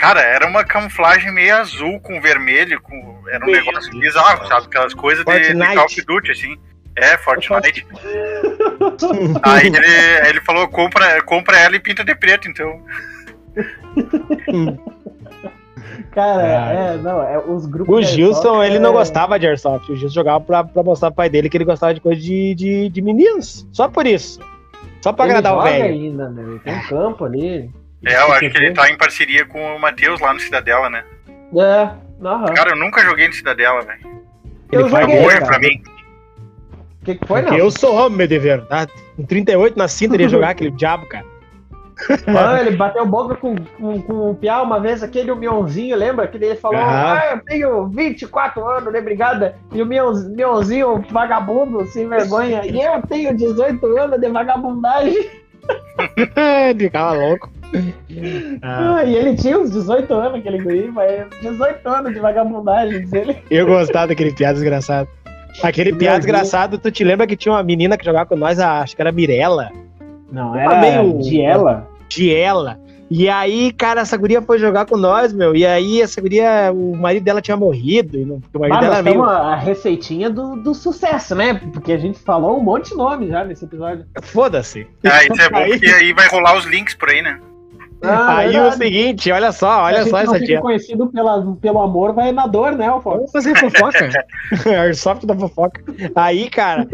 Cara, era uma camuflagem meio azul com vermelho, com... era um Meu negócio Deus. bizarro, sabe? Aquelas coisas de, de. Call of Duty, assim. É, Fortnite. (laughs) Aí ele, ele falou, compra, compra ela e pinta de preto, então. (laughs) Cara, Cara. é, não, é os grupos. O Gilson, Airsoft ele é- não gostava de Airsoft. O Gilson jogava pra, pra mostrar pro pai dele que ele gostava de coisa de, de, de meninos. Só por isso. Só pra Ele agradar o velho. ainda, né? Tem um campo ali. É, eu acho que ele tá em parceria com o Matheus lá no Cidadela, né? É, aham. Cara, eu nunca joguei no Cidadela, velho. Eu Ele joguei, Hoje cara. pra mim. O que, que foi, não? Eu sou homem, meu dever. Tá? Com 38 na cinta ele ia jogar aquele diabo, cara. Não, (laughs) ele bateu boca com, com, com o Piau uma vez, aquele o Mionzinho, lembra? Que ele falou, Aham. ah, eu tenho 24 anos, né, brigada? E o Mion- Mionzinho, vagabundo, sem vergonha, e eu tenho 18 anos de vagabundagem. (laughs) ele ficava louco. Ah, Ah, e ele tinha uns 18 anos, aquele guri, mas 18 anos de vagabundagem, ele. eu gostava daquele piada desgraçado. Aquele piada desgraçado, tu te lembra que tinha uma menina que jogava com nós, a- acho que era Mirella, Não, era meio- de ela. Giela. E aí, cara, essa guria foi jogar com nós, meu. E aí, essa guria, o marido dela tinha morrido. E não, o marido Mas dela temos a receitinha do, do sucesso, né? Porque a gente falou um monte de nome já nesse episódio. Foda-se. Ah, isso é bom porque aí vai rolar os links por aí, né? Ah, (laughs) aí o seguinte, olha só, olha só essa tia. conhecido pela, pelo amor, vai na dor, né, Alfonso? Vamos fazer fofoca. (laughs) (laughs) Airsoft da fofoca. Aí, cara,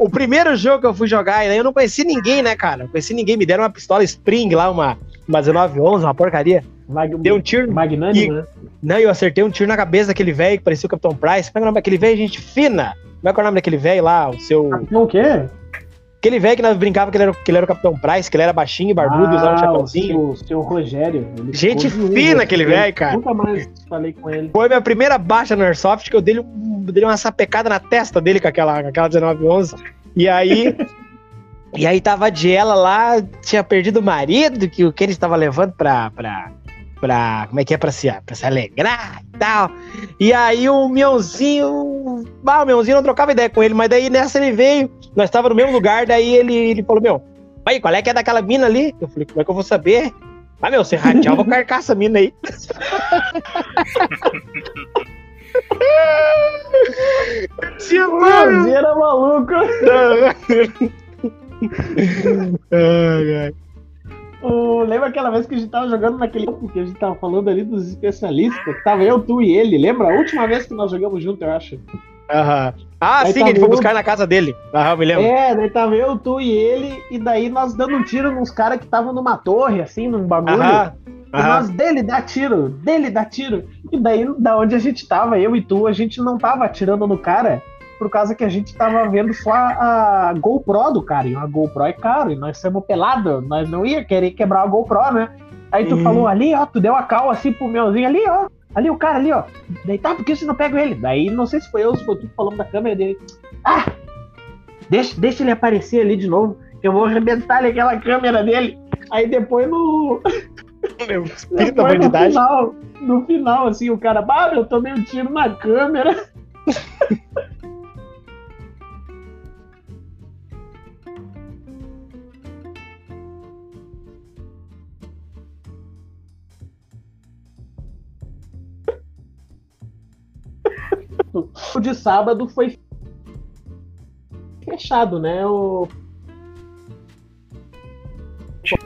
o primeiro jogo que eu fui jogar, eu não conheci ninguém, né, cara? Não conheci ninguém. Me deram uma pistola Spring lá, uma, uma 1911, uma porcaria. Mag... Deu um tiro. Magnânimo, E- né? Não, eu acertei um tiro na cabeça daquele velho que parecia o Capitão Price. Como é é o nome daquele velho, gente fina? Como é que é o nome daquele velho lá? O seu. Capitão o quê? Aquele velho que nós brincava que ele, era, que ele era o Capitão Price, que ele era baixinho e barbudo e usava um Ah, chapeuzinho. O seu, seu Rogério. Gente fina aquele eu velho, cara. Nunca mais falei com ele. Foi minha primeira baixa no Airsoft, que eu dei, dei uma sapecada na testa dele com aquela, com aquela 1911. E aí. (laughs) e aí tava a Diela lá, tinha perdido o marido, que o que ele estava levando pra. pra pra, como é que é, pra se, pra se alegrar e tal. E aí o Mionzinho, ah, o Mionzinho não trocava ideia com ele, mas daí nessa ele veio, nós tava no mesmo lugar, daí ele, ele falou, meu, aí, qual é que é daquela mina ali? Eu falei, como é que eu vou saber? Ah, meu, você rateava, eu vou carcar essa mina aí. Tinha, maluco. (laughs) Ai, ai. O- lembra aquela vez que a gente tava jogando naquele grupo que a gente tava falando ali dos especialistas? Que tava eu, tu e ele. Lembra? A última vez que nós jogamos junto, eu acho. Aham. Ah, Aí sim, ele foi vendo? buscar na casa dele. Aham, eu me lembro. É, daí tava eu, tu e ele, e daí nós dando um tiro nos caras que estavam numa torre, assim, num bagulho. Aham. E Aham. nós dele dá tiro, dele dá tiro. E daí, da onde a gente tava, eu e tu, a gente não tava atirando no cara, por causa que a gente tava vendo só a GoPro do cara. E uma GoPro é caro, e nós somos pelados, nós não ia querer quebrar a GoPro, né? Aí tu Uhum. falou ali, ó, tu deu a cal assim pro meuzinho ali, ó. Ali o cara ali, ó. Daí tá, por que você não pega ele? Daí não sei se foi eu, se foi tu falamos da câmera dele. Ah! Deixa, deixa ele aparecer ali de novo, que eu vou arrebentar aquela câmera dele. Aí depois no. (laughs) Meu, espírito da depois no final, no final, assim, o cara, bah, eu tomei um tiro na câmera. (laughs) O de sábado foi fechado, né? O...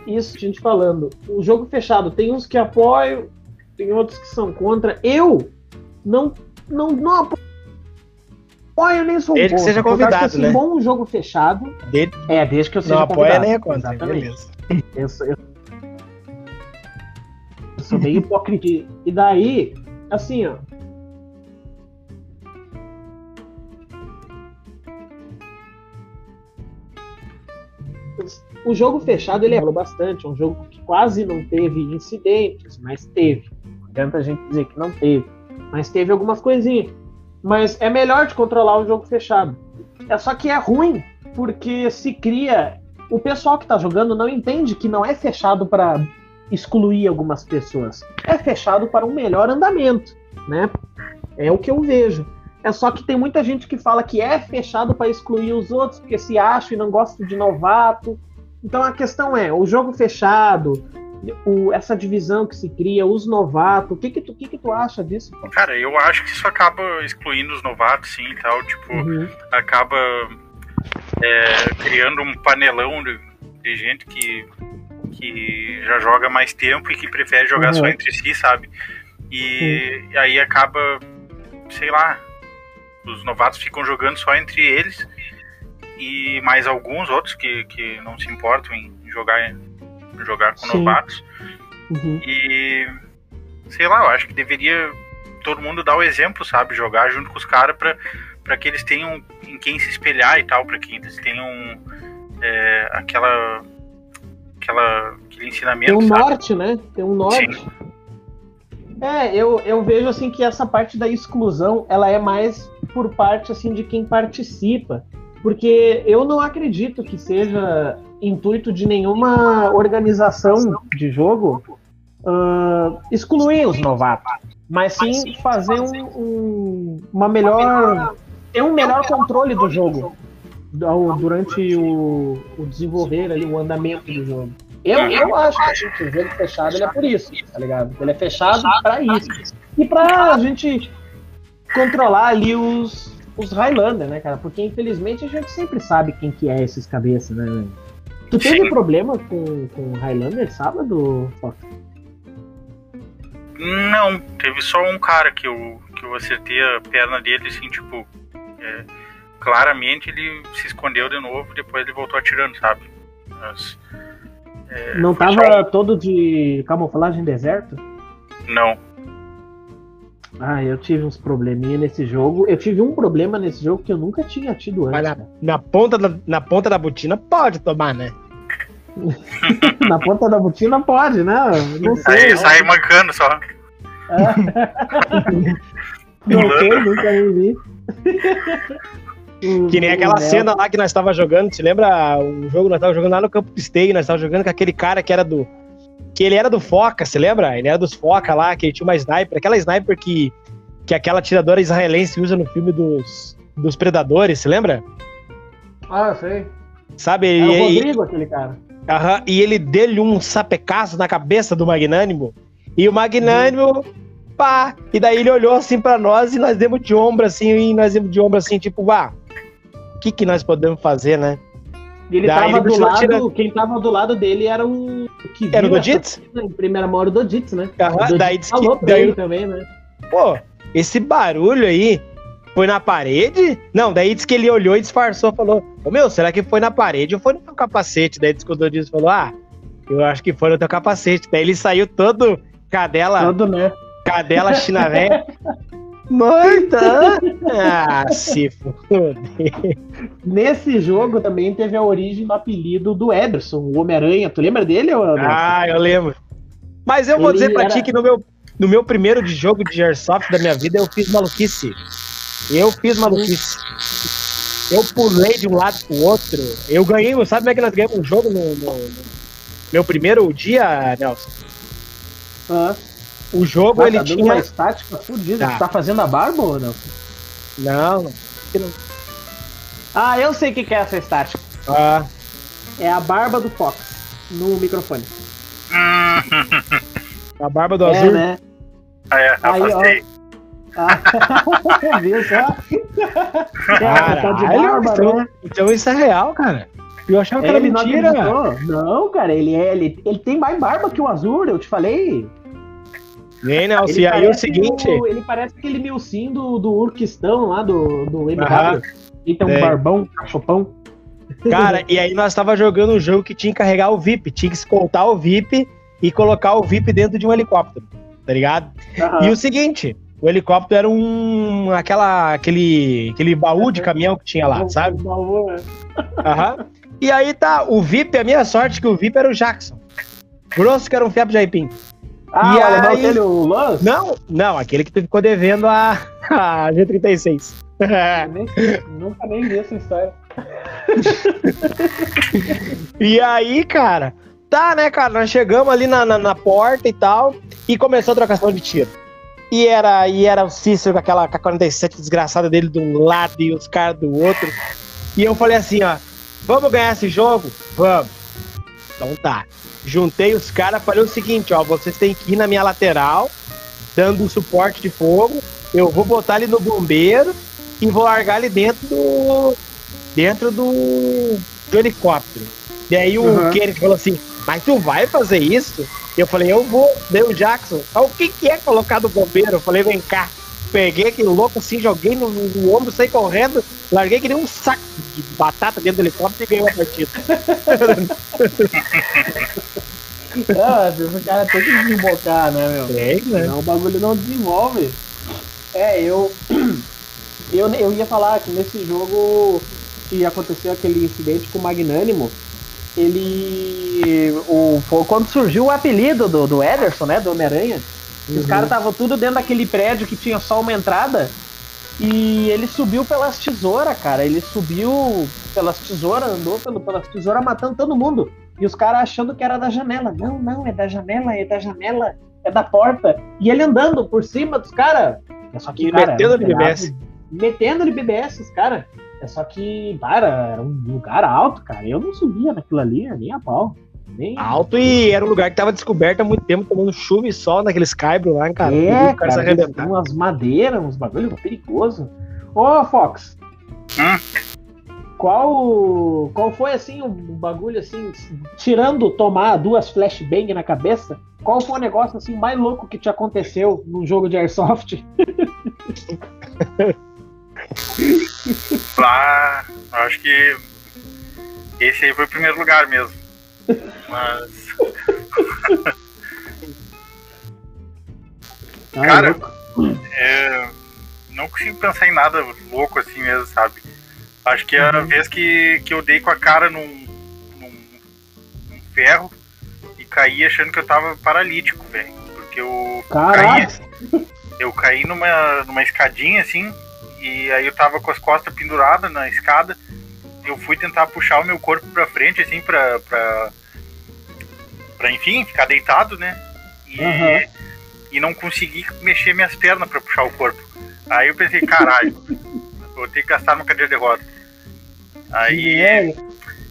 Isso, a gente falando. O jogo fechado, tem uns que apoiam, tem outros que são contra. Eu não, não, não apoio nem sou Desde que seja convidado, assim, né? bom um jogo fechado. Dele É, desde que eu seja não apoia convidado. nem é contra. Exatamente. Beleza. Eu sou, eu eu sou meio hipócrita. E daí, assim, ó. O jogo fechado ele falou bastante, é um jogo que quase não teve incidentes, mas teve. Não adianta a gente dizer que não teve, mas teve algumas coisinhas. Mas é melhor de controlar o jogo fechado. É só que é ruim, porque se cria o pessoal que tá jogando não entende que não é fechado para excluir algumas pessoas. É fechado para um melhor andamento, né? É o que eu vejo. É só que tem muita gente que fala que é fechado para excluir os outros, porque se acha e não gosta de novato. Então a questão é, o jogo fechado, o- essa divisão que se cria, os novatos, o que que tu, que que tu acha disso? Paulo? Cara, eu acho que isso acaba excluindo os novatos, sim, e tal. Tipo, Uhum. acaba é, criando um panelão de, de gente que, que já joga mais tempo e que prefere jogar Uhum. só entre si, sabe? E, e aí acaba, sei lá, os novatos ficam jogando só entre eles e mais alguns outros que, que não se importam em jogar, em jogar com Sim. novatos. Uhum. E sei lá, eu acho que deveria todo mundo dar o exemplo, sabe? Jogar junto com os caras pra, pra que eles tenham em quem se espelhar e tal, pra que eles tenham é, aquela, aquela. aquele ensinamento, Tem um sabe? norte, né? Tem um norte. É, eu, eu vejo assim que essa parte da exclusão, ela é mais por parte assim de quem participa, porque eu não acredito que seja intuito de nenhuma organização de jogo ah, excluir os novatos, mas sim fazer um, um- uma melhor ter um melhor controle do jogo durante o, o desenvolver ali, o andamento do jogo. Eu, eu acho que o jogo fechado ele é por isso, tá ligado? Ele é fechado pra isso. E pra gente controlar ali os, os Highlander, né, cara? Porque infelizmente a gente sempre sabe quem que é esses cabeças, né, velho? Tu teve Sim. problema com, com Highlander sábado, Fox? Não, teve só um cara que eu, que eu acertei a perna dele, assim, tipo. é, claramente ele se escondeu de novo, depois ele voltou atirando, sabe? Mas, é, Não tava todo de camuflagem deserto? só- Não. Ah, eu tive uns probleminha nesse jogo. Eu tive um problema nesse jogo que eu nunca tinha tido Mas antes. na, cara. na, ponta da, na ponta da botina pode tomar, né? (laughs) Na ponta da botina pode, né? Não sei. Aí sai mancando só. (laughs) Não sei, nunca nem vi. Que nem aquela cena lá que nós tava jogando, te lembra um jogo que nós tava jogando lá no campo do Esteio, nós tava jogando com aquele cara que era do que ele era do Foca, você lembra? Ele era dos Foca lá, que ele tinha uma sniper, aquela sniper que que aquela atiradora israelense usa no filme dos dos predadores, você lembra? Ah, sei. Sabe? Era o E, e, Rodrigo, aquele cara. aham, e ele deu-lhe um sapecaço na cabeça do Magnânimo. E o Magnânimo, pá, e daí ele olhou assim pra nós e nós demos de ombro assim, e nós demos de ombro assim, tipo, vá, o que que nós podemos fazer, né? E ele Daí tava ele do lado. Quem tava do lado dele era o. Que Era o cena Em primeira mão era o Doditz, né? Aham, o daí disse que- falou pra daí- ele também, né? Pô, esse barulho aí foi na parede? Não, daí disse que ele olhou e disfarçou, falou: Ô meu, será que foi na parede ou foi no teu capacete? Daí disse que o Dodis falou: Ah, eu acho que foi no teu capacete. Daí ele saiu todo cadela, Todo, né? cadela china velha. (laughs) Morta! Ah, se foder. Nesse jogo também teve a origem do apelido do Ederson, o Homem-Aranha. Tu lembra dele, Anderson? Ah, eu lembro. Mas eu vou Ele dizer pra era- ti que no meu, no meu primeiro de jogo de Airsoft da minha vida eu fiz maluquice. Eu fiz maluquice. Eu pulei de um lado pro outro. Eu ganhei, sabe como é que nós ganhamos um jogo no, no- no meu primeiro dia, Nelson? Ah, O jogo tá ele dando tinha. uma estática fudida. Tá. Tu tá fazendo a barba ou não? Não, não. Ah, eu sei o que, que é essa estática. Ah, É a barba do Fox no microfone. (laughs) A barba do é, azul. né? é, Aí, ó. Ah, (laughs) viu só? É, tá de barba, então, né? então isso é real, cara. Eu achava que era Ele não mentira. acreditou. Não, cara, ele, é, ele, ele tem mais barba que o Azul, eu te falei. Nem. Ele E aí o seguinte. o- ele parece aquele milsim do, do Urquistão lá do, do MW. Tem um Tem. barbão, cachopão. Cara, (laughs) e aí nós tava jogando um jogo que tinha que carregar o VIP, tinha que escoltar o VIP e colocar o VIP dentro de um helicóptero, tá ligado? Aham. E o seguinte, o helicóptero era um aquela aquele aquele baú de caminhão que tinha lá, sabe? Por favor. Aham. E aí tá, o VIP, a minha sorte é que o VIP era o Jackson. Grosso que era um fiapo de aipim. Ah, E o alemão aí- dele, o Lance? Não, não, aquele que tu ficou devendo a, (laughs) a G36. Eu nem- Nunca nem vi essa história. (laughs) E aí, cara, tá, né, cara? Nós chegamos ali na, na, na porta e tal, e começou a trocação de tiro. E era, e era o Cícero com aquela K-47 desgraçada dele de um lado e os caras do outro. E eu falei assim, ó, vamos ganhar esse jogo? Vamos. Então tá. Juntei os caras, falei o seguinte, ó, vocês têm que ir na minha lateral, dando suporte de fogo. Eu vou botar ele no bombeiro e vou largar ele dentro do. dentro do, do helicóptero. E aí o Uhum. Kennedy falou assim, mas tu vai fazer isso? Eu falei, eu vou. Daí o Jackson, ah, o que, que é colocar no bombeiro? Eu falei, vem cá. Peguei aquele louco assim, joguei no, no ombro, saí correndo, larguei que nem um saco de batata dentro do helicóptero e ganhei a partida. (laughs) Ah, esse cara tem que desembocar, né, meu? Tem, né? Senão o bagulho não desenvolve. É, eu, (clears throat) eu. Eu ia falar que nesse jogo que aconteceu aquele incidente com o Magnânimo, ele. O, foi quando surgiu o apelido do, do Ederson, né? Do Homem-Aranha. Os Uhum. caras estavam tudo dentro daquele prédio que tinha só uma entrada. E ele subiu pelas tesouras, cara. Ele subiu pelas tesouras, andou pelo, pelas tesouras matando todo mundo. E os caras achando que era da janela. Não, não, é da janela, é da janela, é da porta. E ele andando por cima dos caras. É só que, E cara, metendo no BBS. Metendo ele BBS, os caras. É só que, cara, era um lugar alto, cara. Eu não subia naquilo ali, nem a pau. Nem... Alto e era um lugar que tava descoberto há muito tempo, tomando chuva e sol naqueles caibros lá, cara. é, cara se cara, arrebentar. umas madeiras, uns bagulho perigoso. Ô, Fox. Qual, qual foi, assim, o bagulho, assim, tirando tomar duas flashbang na cabeça, qual foi o negócio, assim, mais louco que te aconteceu num jogo de Airsoft? Lá, (laughs) eu acho que esse aí foi o primeiro lugar mesmo. Mas, (laughs) Cara, é, não consigo pensar em nada louco assim mesmo, sabe? Acho que a Uhum. vez que, que eu dei com a cara num, num, num ferro e caí achando que eu tava paralítico, velho. Porque eu caí, eu caí numa, numa escadinha assim, e aí eu tava com as costas penduradas na escada. Eu fui tentar puxar o meu corpo pra frente, assim, pra. pra, pra enfim, ficar deitado, né? E, Aham. e não consegui mexer minhas pernas pra puxar o corpo. Aí eu pensei, caralho, vou ter que gastar uma cadeira de roda. Aí É,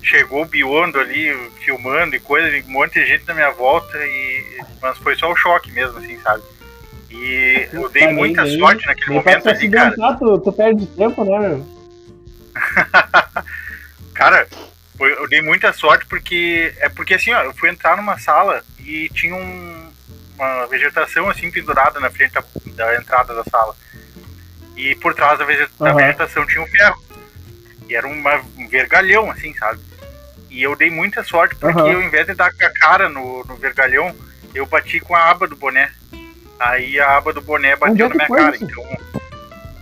chegou o Biondo ali, filmando e coisa, um monte de gente na minha volta, e mas foi só o choque mesmo, assim, sabe? E eu dei muita sorte naquele momento ali, cara. tu, tu perde tempo, né, meu? (laughs) Cara, eu dei muita sorte porque. É porque assim, ó, eu fui entrar numa sala e tinha um- uma vegetação assim pendurada na frente da, da entrada da sala. E por trás da, vege- da Aham. vegetação tinha um ferro. E era uma- um vergalhão, assim, sabe? E eu dei muita sorte porque Aham. ao invés de dar com a cara no, no vergalhão, eu bati com a aba do boné. Aí a aba do boné Onde bateu é na minha cara. isso? Então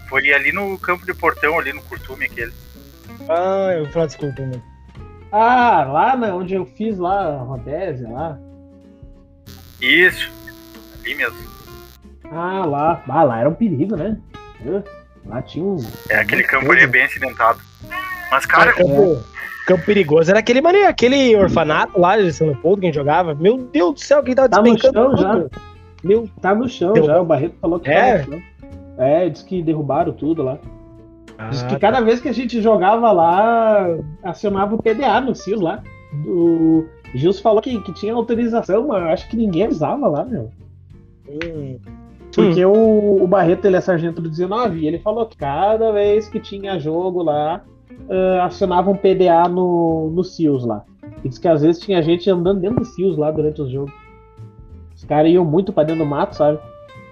foi ali no campo de portão, ali no curtume aquele. Ah, eu vou falar desculpa, mano. Ah, lá na, onde eu fiz lá, a Rodésia, lá. Isso, ali mesmo. Ah, lá. Ah, lá era um perigo, né? Lá tinha um. É, aquele campo ali é bem acidentado. Mas, cara, Mas campo, campo perigoso era aquele mané, aquele orfanato lá de São Leopoldo, quem jogava. Meu Deus do céu, quem tava Tá no chão tudo. Meu, Tá no chão Deu- já, o Barreto falou que É? tá no chão. É, diz que derrubaram tudo lá. Diz Ah, que cada vez que a gente jogava lá, acionava o PDA no CIS lá. O Gilson falou que, que tinha autorização, mas eu acho que ninguém avisava lá, meu. hum. Porque o, o Barreto ele é sargento do 19 e ele falou que cada vez que tinha jogo lá, ah, acionava um PDA no, no CIOS lá. E diz que às vezes tinha gente andando dentro do CIOS lá durante os jogos. Os caras iam muito pra dentro do mato, sabe?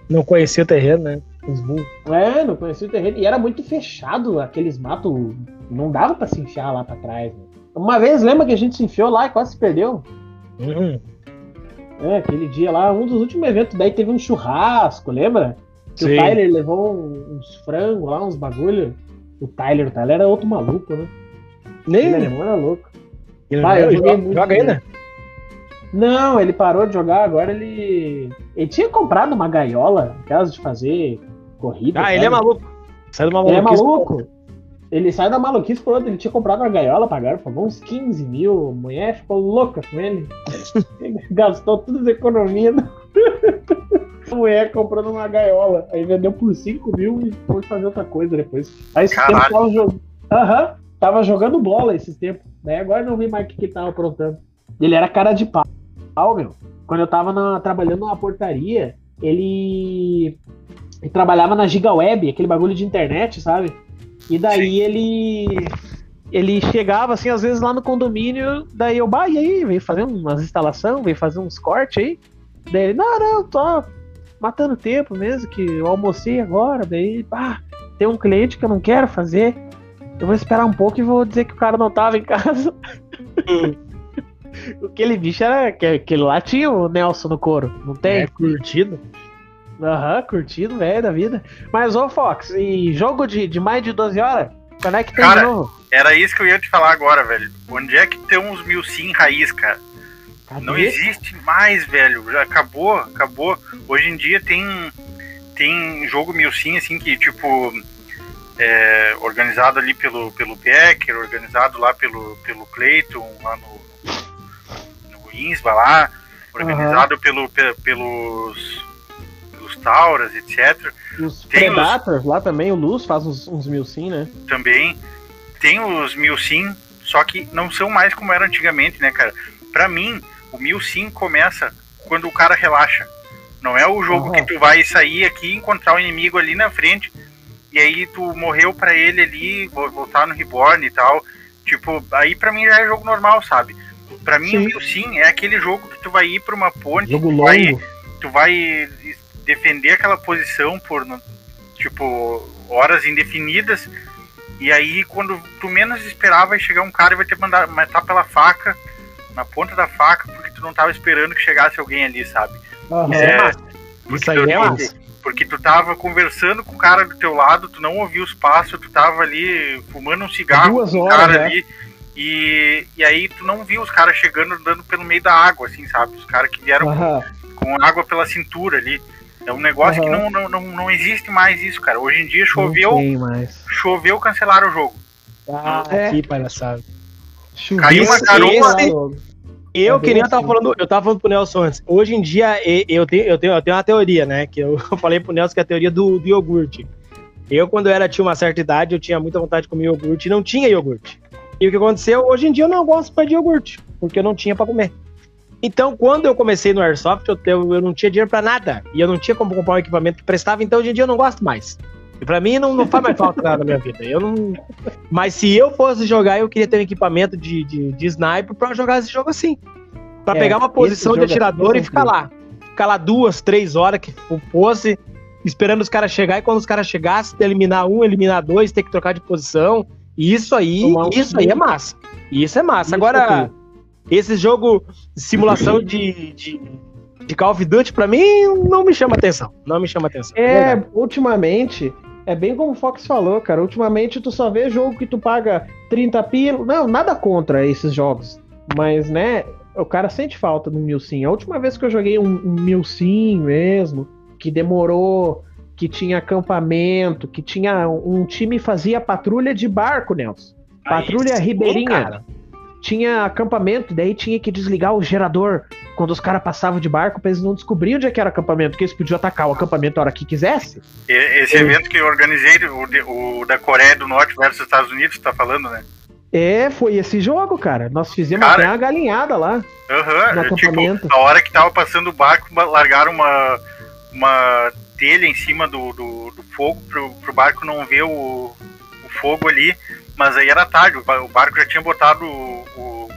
Não conhecia o terreno, né? Burros. É, não conhecia o terreno. E era muito fechado aqueles matos. Não dava pra se enfiar lá pra trás. né? Uma vez, lembra que a gente se enfiou lá e quase se perdeu? Uhum. É, aquele dia lá, um dos últimos eventos, daí teve um churrasco, lembra? Que Sim. o Tyler levou uns frangos lá, uns bagulho. O Tyler, o Tyler era outro maluco, né? Nem. Ele era louco. Ele Vai, eu joga, muito joga ainda? Não, ele parou de jogar, agora ele. Ele tinha comprado uma gaiola, aquelas de fazer corrida. Ah, sabe? ele é maluco. Sai uma Ele é maluquice. maluco. Ele sai da maluquice por outro. Ele tinha comprado uma gaiola, pagaram, pagou uns 15 mil. A mulher ficou louca com ele. Ele (laughs) Gastou todas as economias. A mulher comprando uma gaiola. Aí vendeu por 5 mil e foi fazer outra coisa depois. Aí esse Caralho. tempo tava jogando. Aham. Tava jogando bola esses tempos. Daí agora não vi mais o que, que ele tava aprontando. Ele era cara de pau, meu. Quando eu tava na- trabalhando na portaria, ele... ele trabalhava na GigaWeb, aquele bagulho de internet, sabe? E daí ele. Ele chegava assim, às vezes lá no condomínio, daí eu, bah, e aí, veio fazer umas instalações, veio fazer uns cortes aí. Daí ele, não, não, tô matando tempo mesmo, que eu almocei agora, daí, pá, tem um cliente que eu não quero fazer. Eu vou esperar um pouco e vou dizer que o cara não tava em casa. (laughs) Aquele bicho era. que- Aquele lá tinha o Nelson no couro, não tem? É curtido. Aham, curtido, velho, da vida. Mas, ô Fox, e jogo de, de mais de 12 horas? Quando é que tem Cara, de novo? era isso que eu ia te falar agora, velho. Onde é que tem uns mil sim raiz, cara? Cadê? Não existe mais, velho. Já acabou, acabou. Hoje em dia tem tem jogo mil sim, assim, que tipo é, organizado ali pelo, pelo Becker, organizado lá pelo, pelo Clayton, lá no, no Insba lá, organizado pelo, pe- pelos, pelos Tauras, etc. Os tem os- Predators lá também, o Luz faz uns, uns mil sim, né? também. Tem os mil sim, só que não são mais como era antigamente, né, cara? Pra mim, o mil sim começa quando o cara relaxa. Não é o jogo Aham. que tu vai sair aqui e encontrar o inimigo ali na frente e aí tu morreu pra ele ali, vo- voltar no reborn e tal. Tipo, aí pra mim já é jogo normal, sabe? Pra mim, Sim. o mil sim é aquele jogo que tu vai ir pra uma ponte, Jogo longo. vai, tu vai defender aquela posição por tipo horas indefinidas e aí quando tu menos esperar vai chegar um cara e vai te mandar matar pela faca na ponta da faca porque tu não tava esperando que chegasse alguém ali, sabe? Isso é É, Isso aí tu- é massa. Porque tu tava conversando com o cara do teu lado, tu não ouviu os passos, tu tava ali fumando um cigarro Duas com o horas, cara né? ali. E, e aí tu não viu os caras chegando andando pelo meio da água, assim, sabe? Os caras que vieram Aham. com água pela cintura ali. É um negócio que Aham. não, não, não, não existe mais isso, cara. Hoje em dia choveu, Não tem mais. choveu, cancelaram o jogo. Ah, É. que palhaçada. Caiu uma garoa. esse- Eu bem que nem eu tava assim. falando, eu tava falando pro Nelson antes. Hoje em dia, eu tenho, eu tenho, eu tenho uma teoria, né? Que (laughs) eu falei pro Nelson que é a teoria do, do iogurte. Eu, quando eu era, tinha uma certa idade, eu tinha muita vontade de comer iogurte e não tinha iogurte. E o que aconteceu? Hoje em dia eu não gosto mais de iogurte, porque eu não tinha pra comer. Então, quando eu comecei no Airsoft, eu, eu, eu não tinha dinheiro pra nada. E eu não tinha como comprar um equipamento que prestava, então hoje em dia eu não gosto mais. E pra mim não, não faz mais falta nada na minha vida. Eu não... Mas se eu fosse jogar, eu queria ter um equipamento de, de, de sniper pra jogar esse jogo assim. Pra É, pegar uma posição de é atirador e ficar lá. Ficar lá duas, três horas que fosse, esperando os caras chegar, e quando os caras chegassem, eliminar um, eliminar dois, ter que trocar de posição. Isso aí, Tomar um isso aí é massa. Isso é massa. Isso Agora, aqui. Esse jogo de simulação de, de, de Call of Duty, pra mim, não me chama atenção. Não me chama atenção. É, ultimamente, é bem como o Fox falou, cara. Ultimamente tu só vê jogo que tu paga 30 pila. Não, nada contra esses jogos. Mas, né, o cara sente falta do Mil Sim. A última vez que eu joguei um, um Mil Sim mesmo, que demorou, que tinha acampamento, que tinha um time fazia patrulha de barco, Nelson. Patrulha Aí, Ribeirinha. cara. Tinha acampamento, daí tinha que desligar o gerador quando os caras passavam de barco pra eles não descobriam onde é que era acampamento, porque eles podiam atacar o acampamento a hora que quisesse. Esse evento que eu organizei, o, de- o da Coreia do Norte versus Estados Unidos, tá falando, né? É, foi esse jogo, cara. Nós fizemos Cara, até uma galinhada lá. Aham, No é, tipo, acampamento. a hora que tava passando o barco, ba- largaram uma, uma telha em cima do, do, do fogo pro, pro barco não ver o, o fogo ali, mas aí era tarde, o ba- o barco já tinha botado o, o,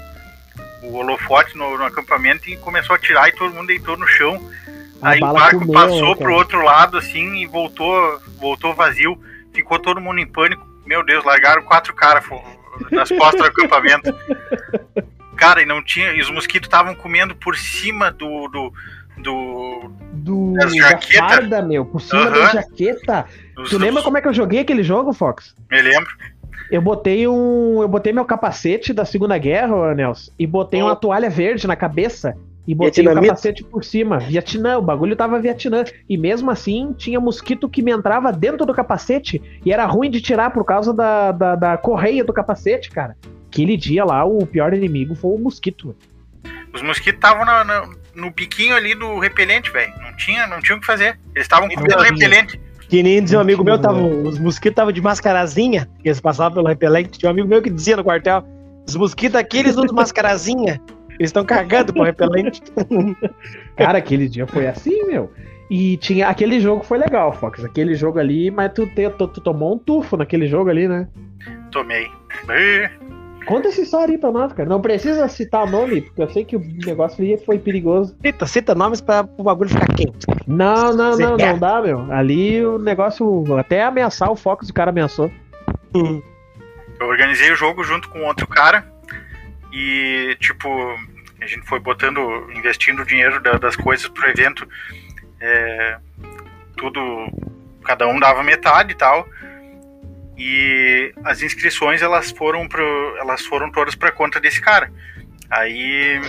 o holofote no, no acampamento e começou a tirar e todo mundo deitou no chão. A Aí o barco comeu, passou né, pro cara? outro lado assim e voltou, voltou vazio, ficou todo mundo em pânico. Meu Deus, largaram quatro caras nas costas do acampamento. (laughs) Cara, e não tinha. E os mosquitos estavam comendo por cima do. do, do Do, da jaqueta. farda, meu, por cima Aham. da jaqueta. dos- Tu lembra como é que eu joguei aquele jogo, Fox? Me lembro. Eu botei um. Eu botei meu capacete da Segunda Guerra, Nelson, e botei Oh. uma toalha verde na cabeça. E botei o capacete por cima. Vietnã, o bagulho tava Vietnã. E mesmo assim, tinha mosquito que me entrava dentro do capacete. E era ruim de tirar por causa da, da, da correia do capacete, cara. Aquele dia lá, o pior inimigo foi o mosquito. Os mosquitos estavam na- no biquinho ali do repelente, velho. Não tinha, não tinha o que fazer. Eles estavam comendo repelente. Que nem dizia um amigo meu, tava, os mosquitos estavam de mascarazinha, que eles passavam pelo repelente. Tinha um amigo meu que dizia no quartel: os mosquitos aqui, eles usam mascarazinha. Eles estão cagando com o repelente. (laughs) Cara, aquele dia foi assim, meu. E tinha. Aquele jogo foi legal, Fox. Aquele jogo ali, mas tu, te- tu, tu tomou um tufo naquele jogo ali, né? Tomei. Conta essa história aí pra nós, cara. Não precisa citar nome, porque eu sei que o negócio ali foi perigoso. Cita, cita nomes pra o bagulho ficar quente. Não, não, Você não, quer? não dá, meu. Ali o negócio, até ameaçar o Fox, o cara ameaçou. Hum. Eu organizei o jogo junto com outro cara. E, tipo, a gente foi botando, investindo o dinheiro da- das coisas pro evento. É, tudo, cada um dava metade e tal. E as inscrições elas foram pro, elas foram todas para conta desse cara. Aí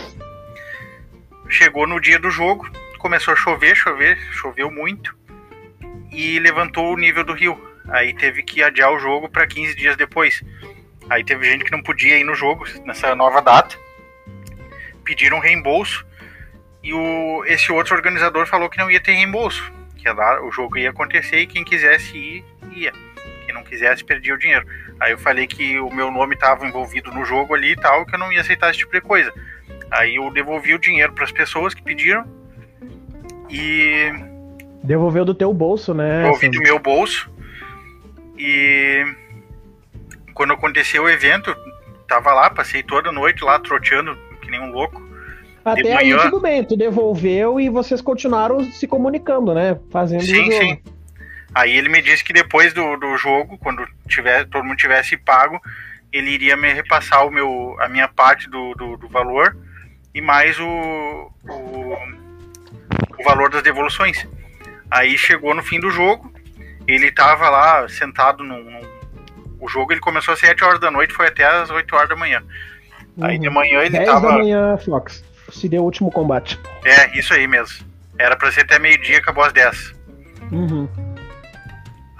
chegou no dia do jogo, começou a chover, chover, choveu muito e levantou o nível do rio. Aí teve que adiar o jogo para 15 dias depois. Aí teve gente que não podia ir no jogo nessa nova data. Pediram reembolso e o, esse outro organizador falou que não ia ter reembolso, que o jogo ia acontecer e quem quisesse ir ia. Não quisesse perdia o dinheiro. Aí eu falei que o meu nome estava envolvido no jogo ali e tal, que eu não ia aceitar esse tipo de coisa. Aí eu devolvi o dinheiro para as pessoas que pediram e Devolveu do teu bolso, né? eu ouvi do meu bolso. E quando aconteceu o evento, tava lá, passei toda a noite lá troteando que nem um louco. Até de aí manhã- tudo bem, tu devolveu e vocês continuaram se comunicando, né? Fazendo Sim, sim. Aí ele me disse que depois do, do jogo, quando tiver, todo mundo tivesse pago, ele iria me repassar o meu, a minha parte do, do, do valor e mais o, o, o valor das devoluções. Aí chegou no fim do jogo, ele tava lá sentado num, num- O jogo ele começou às 7 horas da noite, foi até às 8 horas da manhã. Aí de Uhum. manhã ele 10 da tava. manhã, Fox. Se deu o último combate. É, isso aí mesmo. Era pra ser até meio-dia, acabou às 10. Uhum.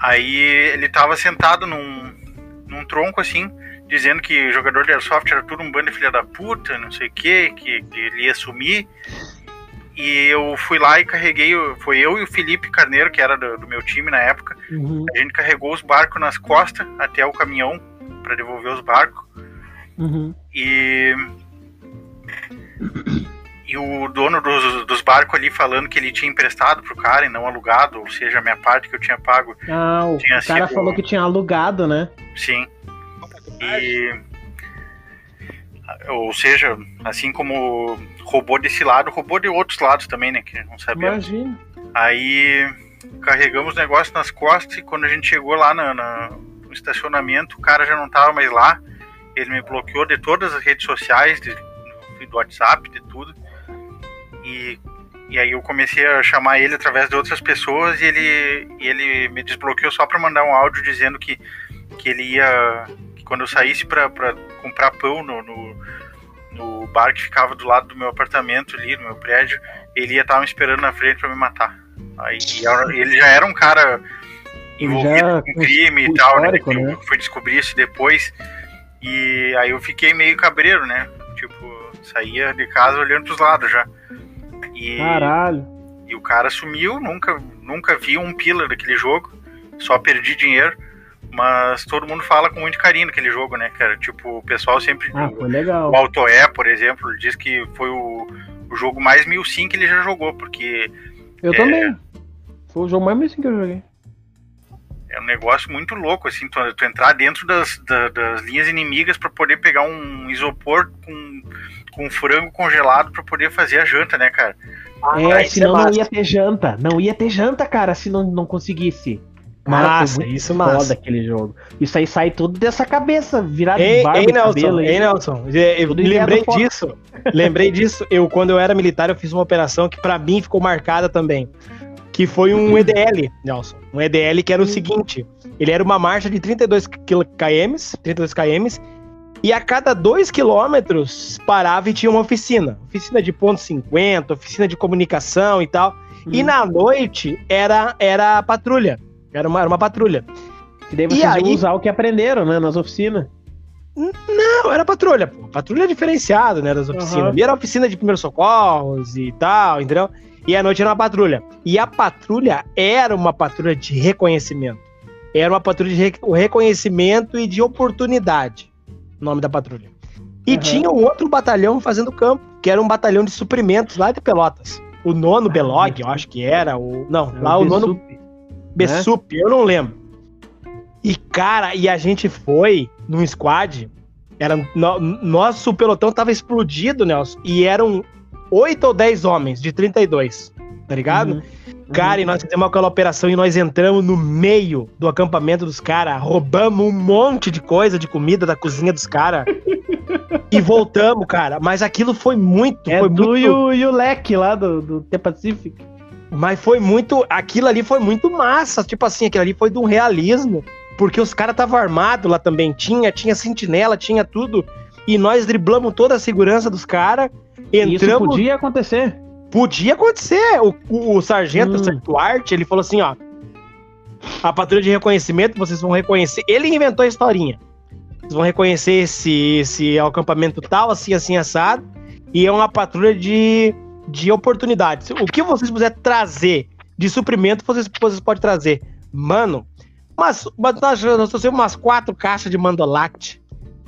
Aí ele tava sentado num, num tronco assim, dizendo que jogador de Airsoft era tudo um bando de filha da puta, não sei o quê, que, que ele ia sumir. E eu fui lá e carreguei, foi eu e o Felipe Carneiro, que era do, do meu time na época, Uhum. a gente carregou os barcos nas costas até o caminhão para devolver os barcos. Uhum. E. E o dono dos, dos barcos ali falando que ele tinha emprestado pro cara e não alugado, ou seja, a minha parte que eu tinha pago, Ah, o cara sido- falou que tinha alugado, né? sim. E. Ou seja, assim como roubou desse lado, roubou de outros lados também, né? Que não sabemos. Imagina. Aí carregamos o negócio nas costas e quando a gente chegou lá na- na- no estacionamento, o cara já não tava mais lá. Ele me bloqueou de todas as redes sociais, de- do WhatsApp, de tudo. E, e aí eu comecei a chamar ele através de outras pessoas e ele, e ele me desbloqueou só para mandar um áudio dizendo que, que ele ia. que quando eu saísse para comprar pão no, no, no bar que ficava do lado do meu apartamento ali, no meu prédio, ele ia estar me esperando na frente para me matar. Aí ele já era um cara envolvido com crime e tal, né? que eu né? fui descobrir isso depois. E aí eu fiquei meio cabreiro, né? Tipo, saía de casa olhando pros lados já. E, Caralho. e o cara sumiu, nunca, nunca vi um pila daquele jogo, só perdi dinheiro. Mas todo mundo fala com muito carinho daquele jogo, né, cara? Tipo, o pessoal sempre. Ah, foi legal. O Altoé, por exemplo, diz que foi o, o jogo mais mil sim que ele já jogou, porque Eu É. também. Foi o jogo mais mesmo que eu joguei. é um negócio muito louco, assim, tu, tu entrar dentro das, da- das linhas inimigas pra poder pegar um isopor com, com frango congelado pra poder fazer a janta, né, cara? é, isso senão é não ia ter janta. Não ia ter janta, cara, se não, não conseguisse. Massa, isso foda massa. aquele jogo. Isso aí sai tudo dessa cabeça, virado Ei, de barba ei, e Nelson, cabelo. ei. Nelson. é, Eu lembrei disso. lembrei disso. Eu, quando eu era militar, eu fiz uma operação que pra mim ficou marcada também. Que foi um EDL, Nelson. Um EDL que era o seguinte: ele era uma marcha de 32 km, 32 km, e a cada 2 quilômetros parava e tinha uma oficina. Oficina de ponto 50, oficina de comunicação e tal. E Hum. na noite era, era a patrulha. Era uma, era uma patrulha. E daí E vocês aí- iam usar o que aprenderam, né, nas oficinas. Não, era patrulha, pô. Patrulha diferenciada, né, das oficinas. Aham. Ali era oficina de primeiros socorros e tal, entendeu? E à noite era uma patrulha. E a patrulha era uma patrulha de reconhecimento. Era uma patrulha de re- reconhecimento e de oportunidade. O nome da patrulha. E Aham. tinha um outro batalhão fazendo campo, que era um batalhão de suprimentos lá de Pelotas. O nono Belog, eu acho que era. O, não, lá o nono Besup. Bessup, eu não lembro. E, cara, e a gente foi num squad. Era, no- nosso pelotão tava explodido, Nelson. E eram oito ou dez homens de 32. Tá ligado? Uhum. Cara, e nós fizemos aquela operação e nós entramos no meio do acampamento dos caras, roubamos um monte de coisa de comida da cozinha dos caras. (laughs) e voltamos, cara. Mas aquilo foi muito. É foi do muito e o, e o leque lá do, do The Pacific. mas foi muito. Aquilo ali foi muito massa. Tipo assim, aquilo ali foi de um realismo. Porque os caras estavam armados lá também. Tinha, tinha sentinela, tinha tudo. E nós driblamos toda a segurança dos caras. E Isso Entramos. podia acontecer. Podia acontecer. O, o, o sargento, Hum. o sargento Art, ele falou assim: ó. A patrulha de reconhecimento, vocês vão reconhecer. Ele inventou a historinha. Vocês vão reconhecer esse, esse acampamento tal, assim, assim, assado. E é uma patrulha de, de oportunidades. O que vocês puderem trazer de suprimento, vocês, vocês podem trazer. Mano, mas, mas nós, nós trouxemos umas quatro caixas de mandolact.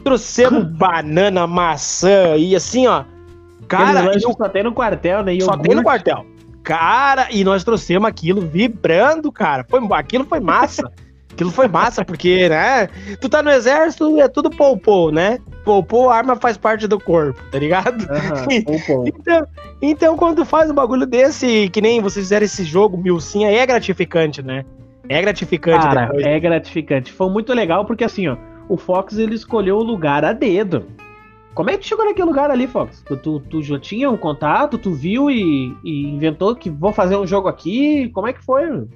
Trouxemos (laughs) banana, maçã e assim, ó. Cara, Cara, lanche eu só tem no quartel, né? só tem no quartel. Cara, e nós trouxemos aquilo vibrando, cara. Foi, aquilo foi massa. (laughs) aquilo foi massa, porque, né? Tu tá no exército, é tudo poupou, né? Poupou, arma faz parte do corpo, tá ligado? (laughs) Então, então, quando faz um bagulho desse, que nem vocês fizeram esse jogo, Milcinha, é gratificante, né? É gratificante Cara, depois. é gratificante. Foi muito legal porque assim, ó, o Fox ele escolheu o lugar a dedo. Como é que tu chegou naquele lugar ali, Fox? Tu, tu, tu já tinha um contato, tu viu e, e inventou que vou fazer um jogo aqui? Como é que foi?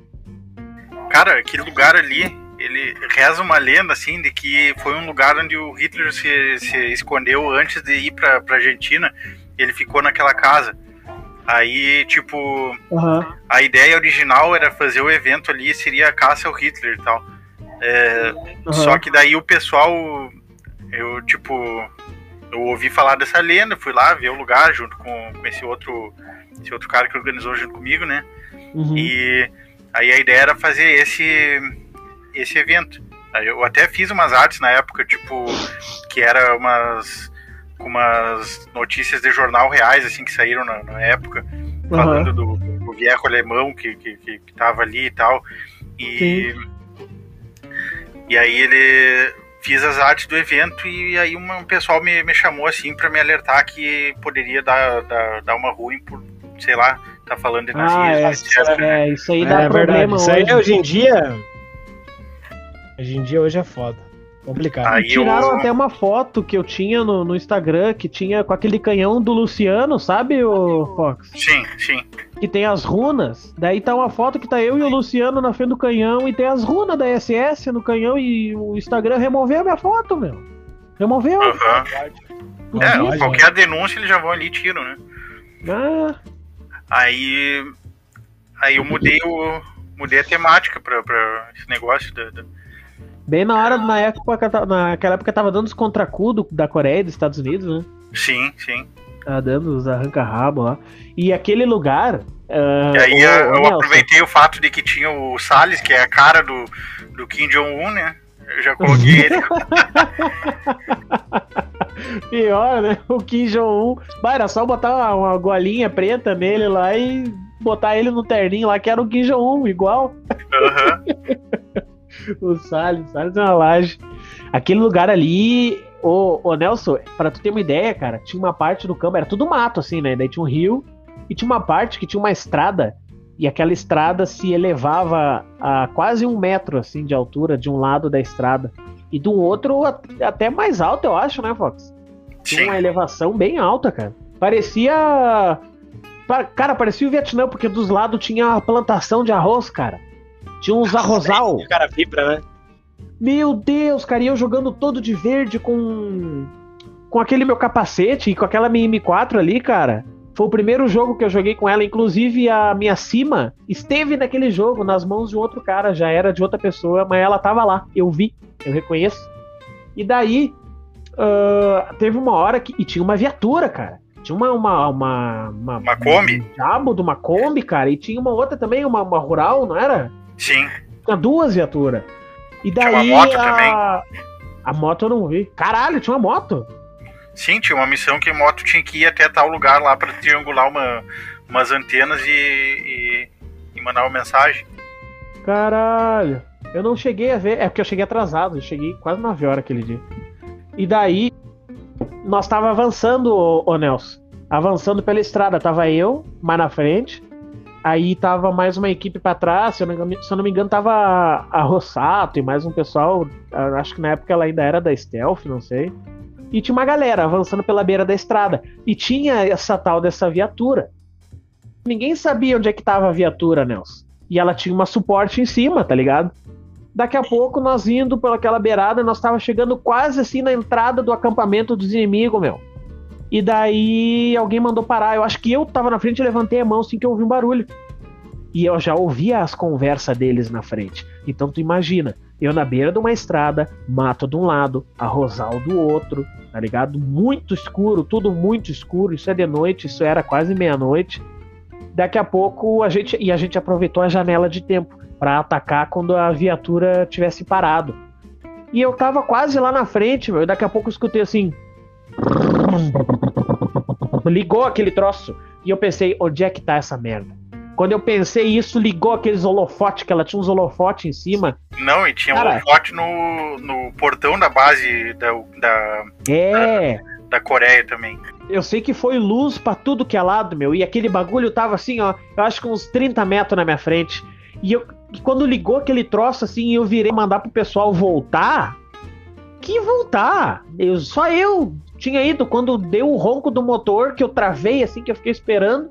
Cara, aquele lugar ali, ele reza uma lenda, assim, de que foi um lugar onde o Hitler se, se escondeu antes de ir pra, pra Argentina. Ele ficou naquela casa. Aí, tipo, Aham. a ideia original era fazer o evento ali, seria a caça ao Hitler e tal. É, Só que daí o pessoal, eu, tipo, eu ouvi falar dessa lenda, fui lá ver o lugar junto com, com esse outro esse outro cara que organizou junto comigo, né? Uhum. E aí a ideia era fazer esse esse evento. Aí eu até fiz umas artes na época, tipo, que era umas umas notícias de jornal reais, assim, que saíram na, na época, falando do, do viejo alemão que, que, que, que tava ali e tal. E, e aí ele fiz as artes do evento e aí uma- um pessoal me, me chamou assim pra me alertar que poderia dar, dar, dar uma ruim por, sei lá, tá falando de Ah, nazismo, é, etc. né? é, isso aí É dá verdade. problema Isso aí hoje. hoje em dia. Hoje em dia hoje é foda. Complicado. Aí Tiraram eu- até uma foto que eu tinha no, no Instagram, que tinha com aquele canhão do Luciano, sabe, o Fox? Sim, sim. Que tem as runas. Daí tá uma foto que tá eu e o Luciano na frente do canhão e tem as runas da SS no canhão e o Instagram removeu a minha foto, meu. Removeu. Aham. Não É, qualquer denúncia eles já vão ali e tiram, né? Ah, Aí, aí eu mudei o mudei a temática pra, pra esse negócio da, da- Bem na hora, na época, naquela época tava dando os contracudos da Coreia e dos Estados Unidos, né? Sim, sim. Tava dando os arranca-rabo lá. E aquele lugar. Uh, e aí o, eu Nelson, aproveitei o fato de que tinha o Salles, que é a cara do, do Kim Jong-un, né? Eu já coloquei ele. (laughs) Pior, né? O Kim Jong-un. Era só botar uma, uma golinha preta nele lá e botar ele no terninho lá, que era o Kim Jong-un, igual. Uhum. (laughs) o Salles, Salles é uma laje. Aquele lugar ali, ô, ô Nelson, pra tu ter uma ideia, cara, tinha uma parte do campo, era tudo mato, assim, né? Daí tinha um rio e tinha uma parte que tinha uma estrada e aquela estrada se elevava a quase um metro assim de altura de um lado da estrada e do outro até mais alto, eu acho, né, Fox? Tinha uma elevação bem alta, cara. Parecia. Cara, parecia o Vietnã, porque dos lados tinha a plantação de arroz, cara. Tinha uns arrozal. (laughs) O cara vibra, né? Meu Deus, cara, e eu jogando todo de verde com. Com aquele meu capacete e com aquela minha M4 ali, cara. Foi o primeiro jogo que eu joguei com ela, inclusive a minha cima esteve naquele jogo, nas mãos de outro cara, já era de outra pessoa, mas ela tava lá, eu vi, eu reconheço. E daí, uh, teve uma hora que. E tinha uma viatura, cara. Tinha uma. Uma, uma, uma, uma Kombi? Um diabo de uma Kombi, cara. E tinha uma outra também, uma, uma rural, não era? Sim. Tinha duas viaturas. E daí. Tinha uma moto a, também. A moto eu não vi. Caralho, tinha uma moto. Sim, tinha uma missão que a moto tinha que ir até tal lugar lá para triangular uma, umas antenas e, e, e, mandar uma mensagem. Caralho, eu não cheguei a ver, é porque eu cheguei atrasado, eu cheguei quase 9 horas aquele dia. E daí, nós tava avançando, ô, ô Nelson, avançando pela estrada, tava eu mais na frente, aí tava mais uma equipe para trás, se eu, não, se eu não me engano tava a Rossato e mais um pessoal, acho que na época ela ainda era da Stealth, não sei e tinha uma galera avançando pela beira da estrada. E tinha essa tal dessa viatura. Ninguém sabia onde é que tava a viatura, Nelson. E ela tinha uma suporte em cima, tá ligado? Daqui a pouco, nós indo pelaquela beirada, nós tava chegando quase assim na entrada do acampamento dos inimigos, meu. E daí alguém mandou parar. Eu acho que eu tava na frente levantei a mão assim que eu ouvi um barulho. E eu já ouvia as conversas deles na frente. Então tu imagina, eu na beira de uma estrada, mato de um lado, arrozal do outro, tá ligado? Muito escuro, tudo muito escuro. Isso é de noite, isso era quase meia-noite. Daqui a pouco a gente e a gente aproveitou a janela de tempo para atacar quando a viatura tivesse parado. E eu tava quase lá na frente, meu, e daqui a pouco eu escutei assim. Ligou aquele troço. E eu pensei, onde é que tá essa merda? Quando eu pensei isso, ligou aqueles holofotes, que ela tinha uns holofotes em cima. Não, e tinha Cara, um holofote no, no portão da base da, da, é. da, da Coreia também. Eu sei que foi luz para tudo que é lado, meu. E aquele bagulho tava assim, ó, eu acho que uns 30 metros na minha frente. E, eu, e quando ligou aquele troço assim, eu virei mandar pro pessoal voltar. Que voltar? Eu, só eu tinha ido quando deu o ronco do motor, que eu travei assim, que eu fiquei esperando.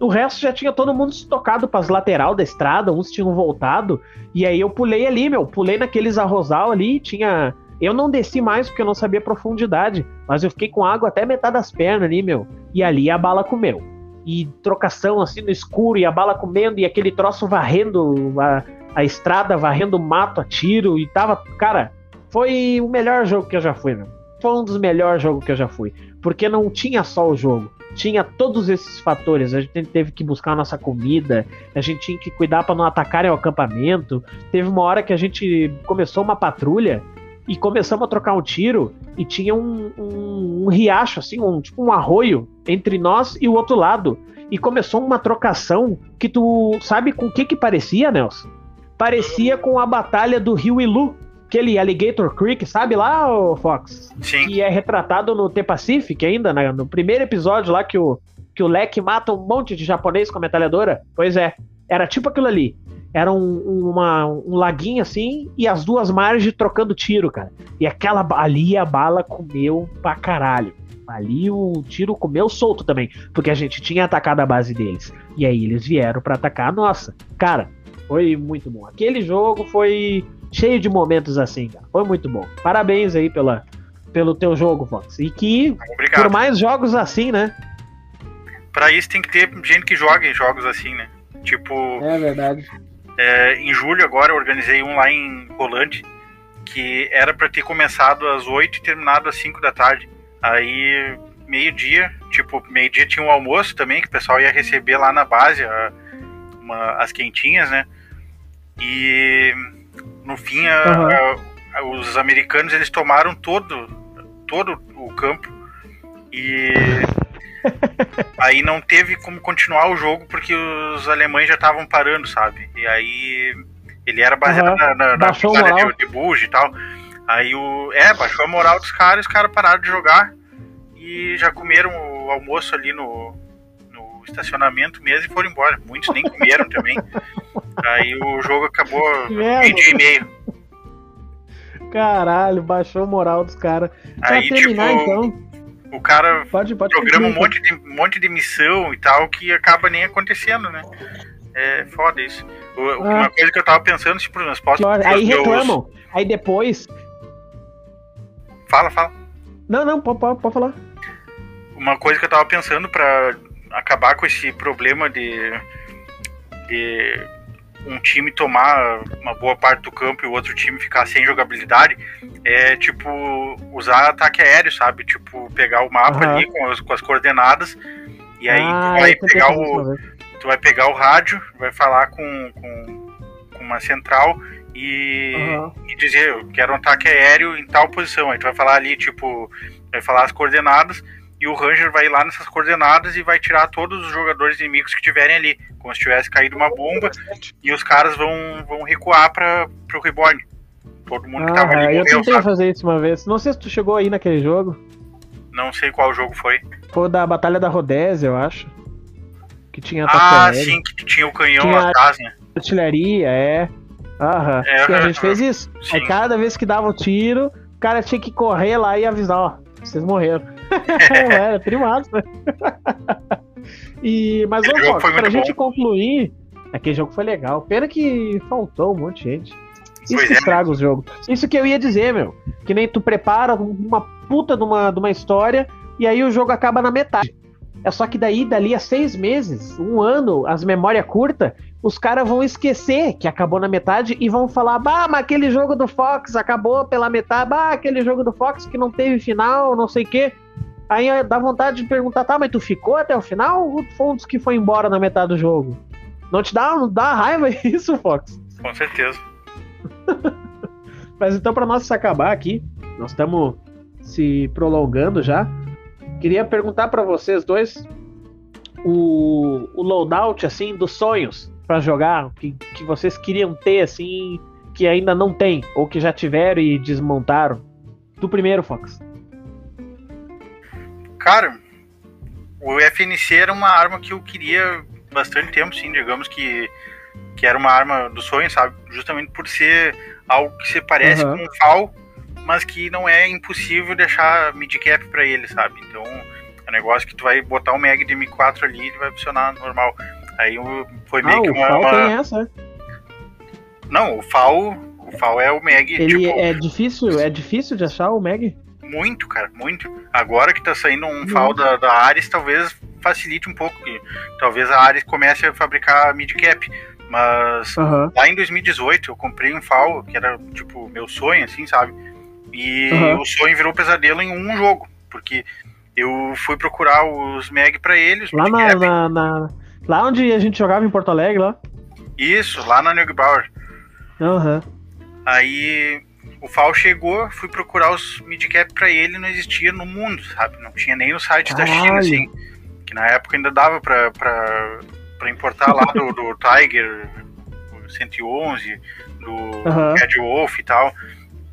O resto já tinha todo mundo estocado para as lateral da estrada, uns tinham voltado. E aí eu pulei ali, meu, pulei naqueles arrozal ali, tinha. Eu não desci mais porque eu não sabia profundidade, mas eu fiquei com água até metade das pernas ali, meu. E ali a bala comeu. E trocação assim no escuro, e a bala comendo, e aquele troço varrendo a, a estrada, varrendo mato a tiro, e tava. Cara, foi o melhor jogo que eu já fui, meu. Foi um dos melhores jogos que eu já fui. Porque não tinha só o jogo tinha todos esses fatores. A gente teve que buscar a nossa comida, a gente tinha que cuidar para não atacarem o acampamento. Teve uma hora que a gente começou uma patrulha e começamos a trocar um tiro e tinha um, um, um riacho, assim, um, tipo um arroio entre nós e o outro lado. E começou uma trocação que tu sabe com o que que parecia, Nelson? Parecia com a batalha do Rio Ilu aquele Alligator Creek, sabe lá, o Fox? Sim. Que é retratado no The Pacific ainda, né? no primeiro episódio lá que o, que o Leque mata um monte de japonês com a metralhadora. Pois é, era tipo aquilo ali. Era um, uma, um laguinho assim e as duas margens trocando tiro, cara. E aquela ali a bala comeu pra caralho. Ali o tiro comeu solto também, porque a gente tinha atacado a base deles. E aí eles vieram para atacar a nossa. Cara, foi muito bom. Aquele jogo foi cheio de momentos assim, cara. Foi muito bom. Parabéns aí pela, pelo teu jogo, Fox. E que Obrigado. por mais jogos assim, né? Pra isso tem que ter gente que joga em jogos assim, né? Tipo. É verdade. É, em julho agora eu organizei um lá em Rolante. que era para ter começado às 8 e terminado às 5 da tarde. Aí, meio-dia, tipo, meio-dia tinha um almoço também, que o pessoal ia receber lá na base a, uma, as quentinhas, né? E no fim, a, uhum. a, os americanos eles tomaram todo, todo o campo e (laughs) aí não teve como continuar o jogo porque os alemães já estavam parando, sabe? E aí ele era baseado uhum. na, na, na de, de e tal. Aí o. É, baixou a moral dos caras, os caras pararam de jogar e já comeram o almoço ali no, estacionamento mesmo e foram embora. Muitos nem comeram também. Aí o jogo acabou meio dia e meio. Caralho, baixou a moral dos caras. Aí, terminar, tipo, então. O cara pode, pode programa um monte, de, um monte de missão e tal que acaba nem acontecendo, né? É foda isso. O, ah. Uma coisa que eu tava pensando, tipo, nós posso. Aí reclamam. Meus... Aí depois. Fala, fala. Não, não, pode, pode, pode falar. Uma coisa que eu tava pensando pra acabar com esse problema de. de um time tomar uma boa parte do campo e o outro time ficar sem jogabilidade é tipo usar ataque aéreo, sabe? Tipo, pegar o mapa uhum. ali com as, com as coordenadas e aí ah, vai pegar o tu vai pegar o rádio, vai falar com, com, com uma central e, uhum. e, dizer, eu quero um ataque aéreo em tal posição. Aí tu vai falar ali, tipo, vai falar as coordenadas e o Ranger vai lá nessas coordenadas e vai tirar todos os jogadores inimigos que tiverem ali, como se tivesse caído uma bomba, e os caras vão, vão recuar para o Reborn. Todo mundo que tava ali Eu tentei sabe? fazer isso uma vez. Não sei se tu chegou aí naquele jogo. Não sei qual jogo foi. Foi da Batalha da Rodésia, eu acho que tinha Ah, sim, que tinha o canhão tinha atrás, né? Artilharia, é. Aham. É, e a gente fez isso. Sim. Aí cada vez que dava o um tiro, o cara tinha que correr lá e avisar, ó, vocês morreram. (laughs) Primado, né? (laughs) e, mas, ô, Fox, pra gente bom. concluir, aquele jogo foi legal. Pena que faltou um monte de gente. Isso pois que é, estraga né? o jogo. Isso que eu ia dizer, meu. Que nem tu prepara uma puta de uma, de uma história e aí o jogo acaba na metade. É só que daí, dali a seis meses, um ano, as memórias curtas, os caras vão esquecer que acabou na metade e vão falar: bah, mas aquele jogo do Fox acabou pela metade, bah, aquele jogo do Fox que não teve final, não sei o quê. Aí dá vontade de perguntar: tá, mas tu ficou até o final ou foi um dos que foi embora na metade do jogo? Não te dá, não dá raiva (laughs) isso, Fox? Com certeza. (laughs) mas então, para nós se acabar aqui, nós estamos se prolongando já. Queria perguntar para vocês dois o, o loadout assim dos sonhos para jogar que, que vocês queriam ter assim que ainda não tem ou que já tiveram e desmontaram. Do primeiro, Fox. Cara, o FNC era uma arma que eu queria bastante tempo, sim, digamos que que era uma arma do sonho, sabe? Justamente por ser algo que se parece uhum. com um FAL, mas que não é impossível deixar mid-cap para ele, sabe? Então, é um negócio que tu vai botar um Mag de M4 ali e vai funcionar normal. Aí foi meio ah, que uma. O FAL uma... tem essa, Não, o FAL, o FAL é o Mag. Ele tipo... é difícil, é difícil de achar o Mag? Muito, cara, muito. Agora que tá saindo um FAL da, da Ares, talvez facilite um pouco. Talvez a Ares comece a fabricar mid-cap. Mas uhum. lá em 2018 eu comprei um FAL, que era tipo meu sonho, assim, sabe? E uhum. o sonho virou pesadelo em um jogo, porque eu fui procurar os Meg para eles. Lá na, na, na, Lá onde a gente jogava em Porto Alegre, lá? Isso, lá na Neugbauer. Aham. Uhum. Aí o FAL chegou, fui procurar os midcap para ele não existia no mundo, sabe? Não tinha nem no site Caralho. da China, assim. Que na época ainda dava pra, pra, pra importar lá do, do (laughs) Tiger 111, do uhum. Red Wolf e tal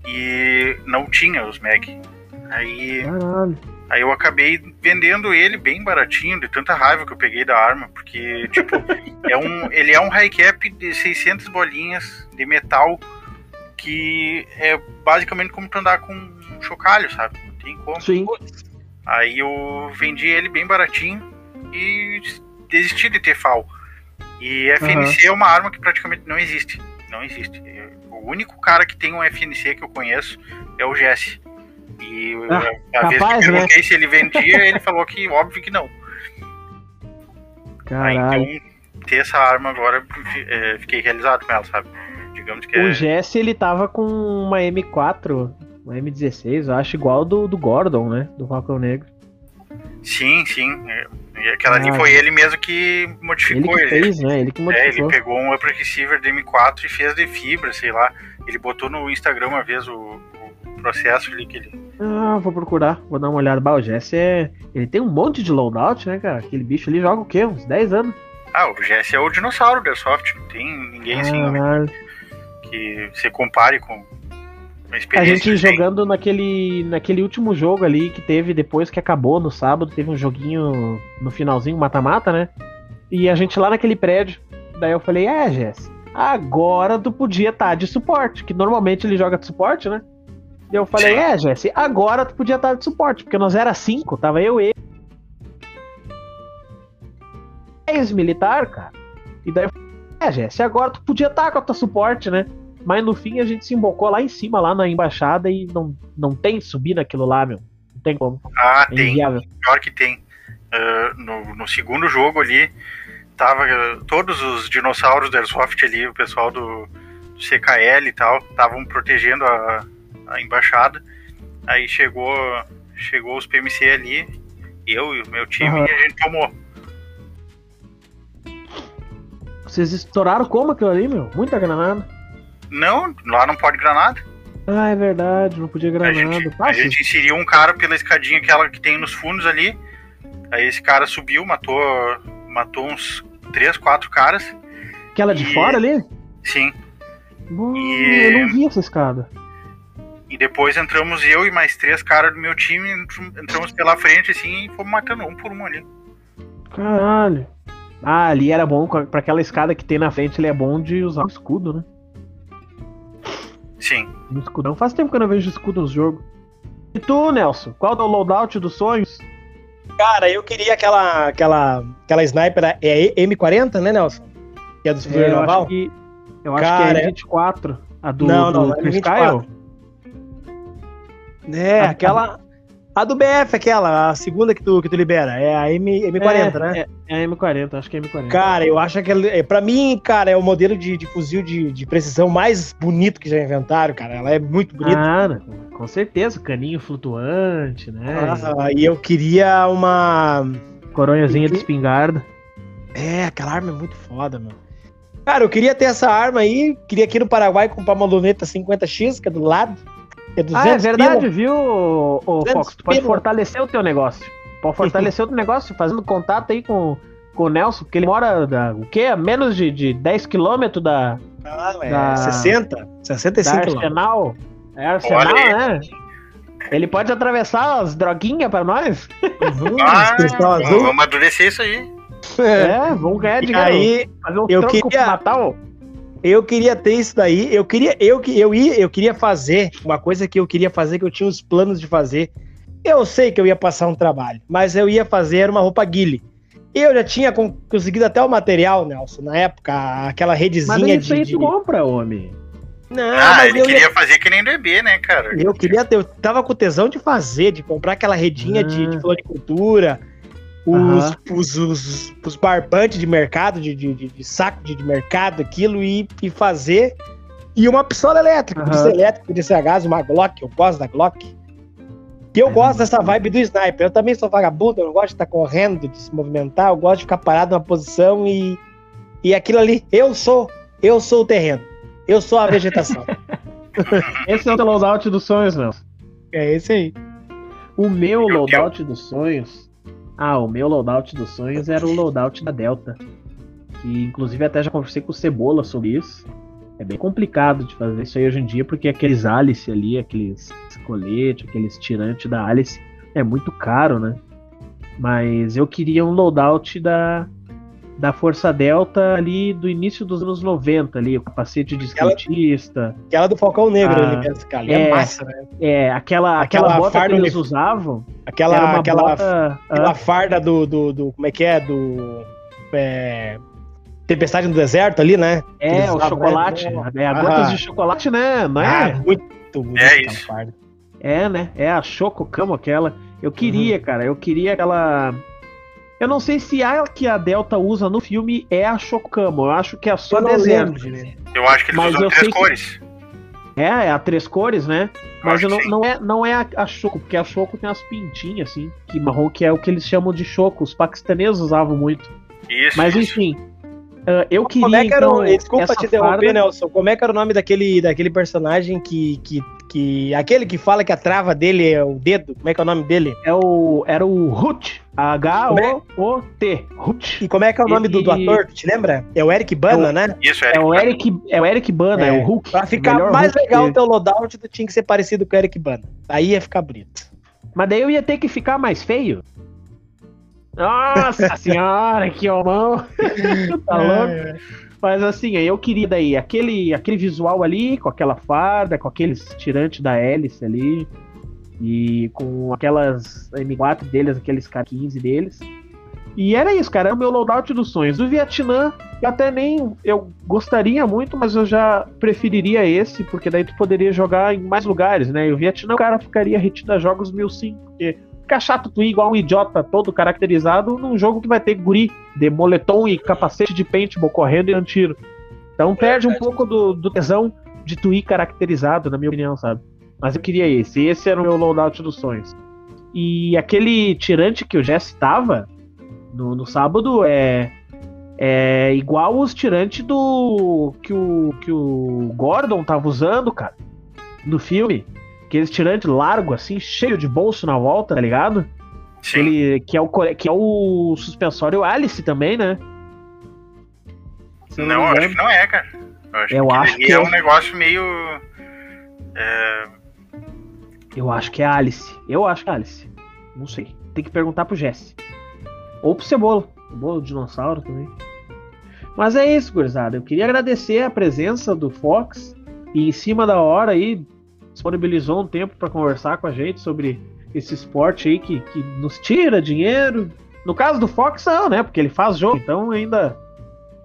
e não tinha os Meg. Aí, Caralho. aí eu acabei vendendo ele bem baratinho, de tanta raiva que eu peguei da arma, porque, tipo, (laughs) é um, ele é um high cap de 600 bolinhas de metal que é basicamente como tu andar com um chocalho, sabe? Não tem como. Sim. Aí eu vendi ele bem baratinho e desisti de ter FAL. E FNC uhum. é uma arma que praticamente não existe. Não existe. O único cara que tem um FNC que eu conheço é o Jesse. E ah, a capaz, vez que eu né? perguntei né? se ele vendia, ele falou que óbvio que não. Caralho. Aí, então, ter essa arma agora, é, fiquei realizado com ela, sabe? Digamos que é. O Jesse, ele tava com uma M4, uma M16, eu acho igual do, do Gordon, né? Do Falcão Negro. Sim, sim. é. E aquela ali Ah. foi ele mesmo que Ele modificou que fez, né? Ele que É, ele modificou. pegou um upper receiver de M4 e fez de fibra, sei lá. Ele botou no Instagram uma vez o, o processo ali que ele. Ah, vou procurar, vou dar uma olhada. Bah, o Jesse é. Ele tem um monte de loadout, né, cara? Aquele bicho ali joga o quê? Uns 10 anos. Ah, o Jesse é o dinossauro da Airsoft. Não tem ninguém assim Caralho. Que se compare com a A experiência. gente ele tem. jogando naquele, naquele último jogo ali que teve depois que acabou no sábado, teve um joguinho no finalzinho, mata-mata, né? E a gente lá naquele prédio. Daí eu falei, é, Jess, agora tu podia estar de suporte, que normalmente ele joga de suporte, né? E eu falei, Sim. é, Jesse, agora tu podia estar de suporte, porque nós era cinco, tava eu e ex-militar, cara. E daí eu falei, é, Jesse, agora tu podia estar com a tua suporte, né? Mas no fim a gente se embocou lá em cima, lá na embaixada, e não, não tem subir naquilo lá, meu. Não tem como. Ah, É tem. inviável. Pior que tem. Ah, no, no segundo jogo ali, tava ah, todos os dinossauros da Airsoft ali, o pessoal do, do CKL e tal, estavam protegendo a, a embaixada. Aí chegou, chegou os PMC ali, eu e o meu time, Aham. e a gente tomou. Vocês estouraram como aquilo ali, meu? Muita granada. Não, lá não pode granada. Ah, é verdade, não podia A granada. gente, Ah, a gente inseriu um cara pela escadinha aquela que tem nos fundos ali. Aí esse cara subiu, matou, matou uns três, quatro caras. Aquela de e- fora ali? Sim. Mano, E- Eu não vi essa escada. E depois entramos eu e mais três caras do meu time, entr- entramos pela frente assim e fomos matando um por um ali. Caralho. Ah, ali era bom, a- pra aquela escada que tem na frente, ele é bom de usar o escudo, né? Sim. No escudão. Faz tempo que eu não vejo escudo nos jogos. E tu, Nelson? Qual é o loadout dos sonhos? Cara, eu queria aquela, aquela, aquela sniper, é M40, né, Nelson? Que é do Super eu Naval. acho que. Eu acho Cara, que é é- M24. A do, Não, do não, não é Chris M24. Kyle? É, A- aquela. A do BF, aquela, a segunda que tu, que tu libera. É a M, M40, é, né? É, é a M40, acho que é M40. Cara, eu acho que é, pra mim, cara, é o modelo de, de fuzil de, de precisão mais bonito que já inventaram, cara. Ela é muito bonita. Ah, né? com certeza, caninho flutuante, né? Ah, e eu queria uma. Coronhazinha de espingarda. É, aquela arma é muito foda, meu. Cara, eu queria ter essa arma aí. Queria aqui no Paraguai comprar uma luneta 50X, que é do lado. É 200 Ah, é verdade, pila. viu, ô, ô, 200 Fox? Tu pode pila. fortalecer o teu negócio. Pode fortalecer o teu negócio fazendo contato aí com, com o Nelson, porque ele mora da, o quê? A menos de, de 10 quilômetros da, Ah, é Da- 60, da 65 quilômetros. Arsenal. É Arsenal, Olha né? Ele pode atravessar as droguinhas pra nós? Uhum, Ah, vamos amadurecer isso aí. É, vamos ganhar E dinheiro. aí, fazer um eu troco queria- pro Natal. Eu queria ter isso daí. Eu queria, eu, que- eu, ia, eu queria fazer uma coisa que eu queria fazer, que eu tinha os planos de fazer. Eu sei que eu ia passar um trabalho, mas eu ia fazer era uma roupa guile. Eu já tinha con- conseguido até o material, Nelson, na época, aquela Mas redezinha isso aí de. tu de... compra, homem. Não, Ah, mas ele eu, queria ia- fazer que nem EB, né, cara? eu queria ter, eu tava com tesão de fazer, de comprar aquela redinha de, de Ah. floricultura, os, os, os, os barbantes de mercado, de, de, de- saco de, de mercado, aquilo, e, e fazer. E uma pistola elétrica, podia ser elétrica, podia ser a gás, uma Glock, eu gosto da Glock. E eu É, gosto dessa vibe do sniper. Eu também sou vagabundo, eu não gosto de estar correndo, de se movimentar, eu gosto de ficar parado numa posição e. E aquilo ali, eu sou, eu sou o terreno. Eu sou a vegetação. (laughs) Esse é o teu loadout dos sonhos, Nelson. é esse aí. O meu Meu loadout dos sonhos. Ah, o meu loadout dos sonhos era o loadout da Delta. Que inclusive até já conversei com o Cebola sobre isso. É bem complicado de fazer isso aí hoje em dia, porque aqueles Alice ali, aqueles colete, aqueles tirantes da Alice, é muito caro, né? Mas eu queria um loadout da, da Força Delta ali do início dos anos 90, ali, o capacete de Aquela- skatista. Aquela do Falcão Negro, Ah, cara, ali é, é. massa, né? É, aquela, Aquela aquela, bota farda que eles usavam. Aquela, era uma aquela, bota. aquela ah, farda do, do, do- Como é que é? Do. é, Tempestade no deserto ali, né? é, eles o usavam, chocolate. né? É, a Ah. gotas de chocolate, né? Não Ah, é? muito bonita É isso. farda. É, né? É a Chococamo aquela. Eu queria, Uhum. cara. Eu queria aquela. Eu não sei se a que a Delta usa no filme é a Chocamo. Eu acho que é só Eu deserto. lembro. Eu acho que eles Mas usam três sei que- cores. É, é a três cores, né? Mas não, não é, não é a, a Choco, porque a Choco tem as pintinhas, assim, que marrom, que é o que eles chamam de Choco. Os paquistaneses usavam muito. Isso, Mas isso. enfim, ah, eu queria. Como é que era então, o... Desculpa te interromper, farda- Nelson. Como é que era o nome daquele, daquele personagem que, que, que. Aquele que fala que a trava dele é o dedo? Como é que é o nome dele? É o, era o Hut. H-O-O-T. Hut. E como é que é o nome do, do ator? Tu te lembra? É o Eric Bana, né? Isso, É o Eric, é o Eric Bana, é, É, o Hulk. Pra o ficar mais Hulk legal o teu loadout, tu tinha que ser parecido com o Eric Bana. Aí ia ficar bonito. Mas daí eu ia ter que ficar mais feio. Nossa (laughs) senhora, que homão! (laughs) tá louco? Mas assim, eu queria daí aquele, aquele visual ali, com aquela farda, com aqueles tirantes da hélice ali, e com aquelas M4 deles, aqueles K15 deles. E era isso, cara, era o meu loadout dos sonhos. Do Vietnã, eu até nem. Eu gostaria muito, mas eu já preferiria esse, porque daí tu poderia jogar em mais lugares, né? E o Vietnã, o cara ficaria retido a jogos 1005, porque chato tu igual um idiota todo caracterizado num jogo que vai ter guri de moletom e capacete de paintball correndo e dando tiro. Então perde um pouco do, do tesão de tu caracterizado, na minha opinião, sabe? Mas eu queria esse. Esse era o meu loadout dos sonhos. E aquele tirante que o Jess tava no, no sábado é, é igual os tirantes do que o, que o Gordon tava usando, cara, no filme. Aqueles tirantes largo, assim, cheio de bolso na volta, tá ligado? Sim. Ele, que, é o, que é o suspensório Alice também, né? Não, engano. acho que não é, cara. Eu acho Eu que acho que é é. um negócio meio. é, Eu acho que é Alice. Eu acho que é Alice. Não sei. Tem que perguntar pro Jesse. Ou pro Cebola. Cebola, dinossauro também. Mas é isso, gurizada. Eu queria agradecer a presença do Fox. E em cima da hora aí, disponibilizou um tempo pra conversar com a gente sobre esse esporte aí que, que nos tira dinheiro. No caso do Fox, não, né? Porque ele faz jogo, então ainda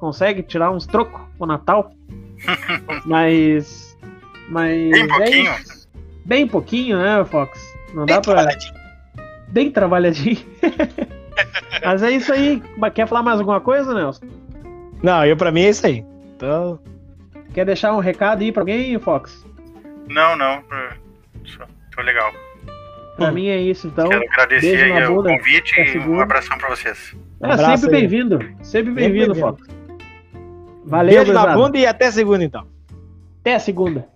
consegue tirar uns trocos pro Natal. (laughs) mas. Mas. Bem é pouquinho. isso. Bem pouquinho, né, Fox? Não dá Bem pra. trabalhadinho. Bem trabalhadinho. (laughs) Mas é isso aí. Quer falar mais alguma coisa, Nelson? Não, eu pra mim é isso aí. Então, Quer deixar um recado aí pra alguém, Fox? Não, não. tô legal. Pra Hum. mim é isso, então. Quero agradecer beijo na aí o convite e um abração pra vocês. É, Abraço sempre bem-vindo. Sempre bem-vindo, bem-vindo. Fox. Valeu, beijo na bunda e até segunda então. Até a segunda.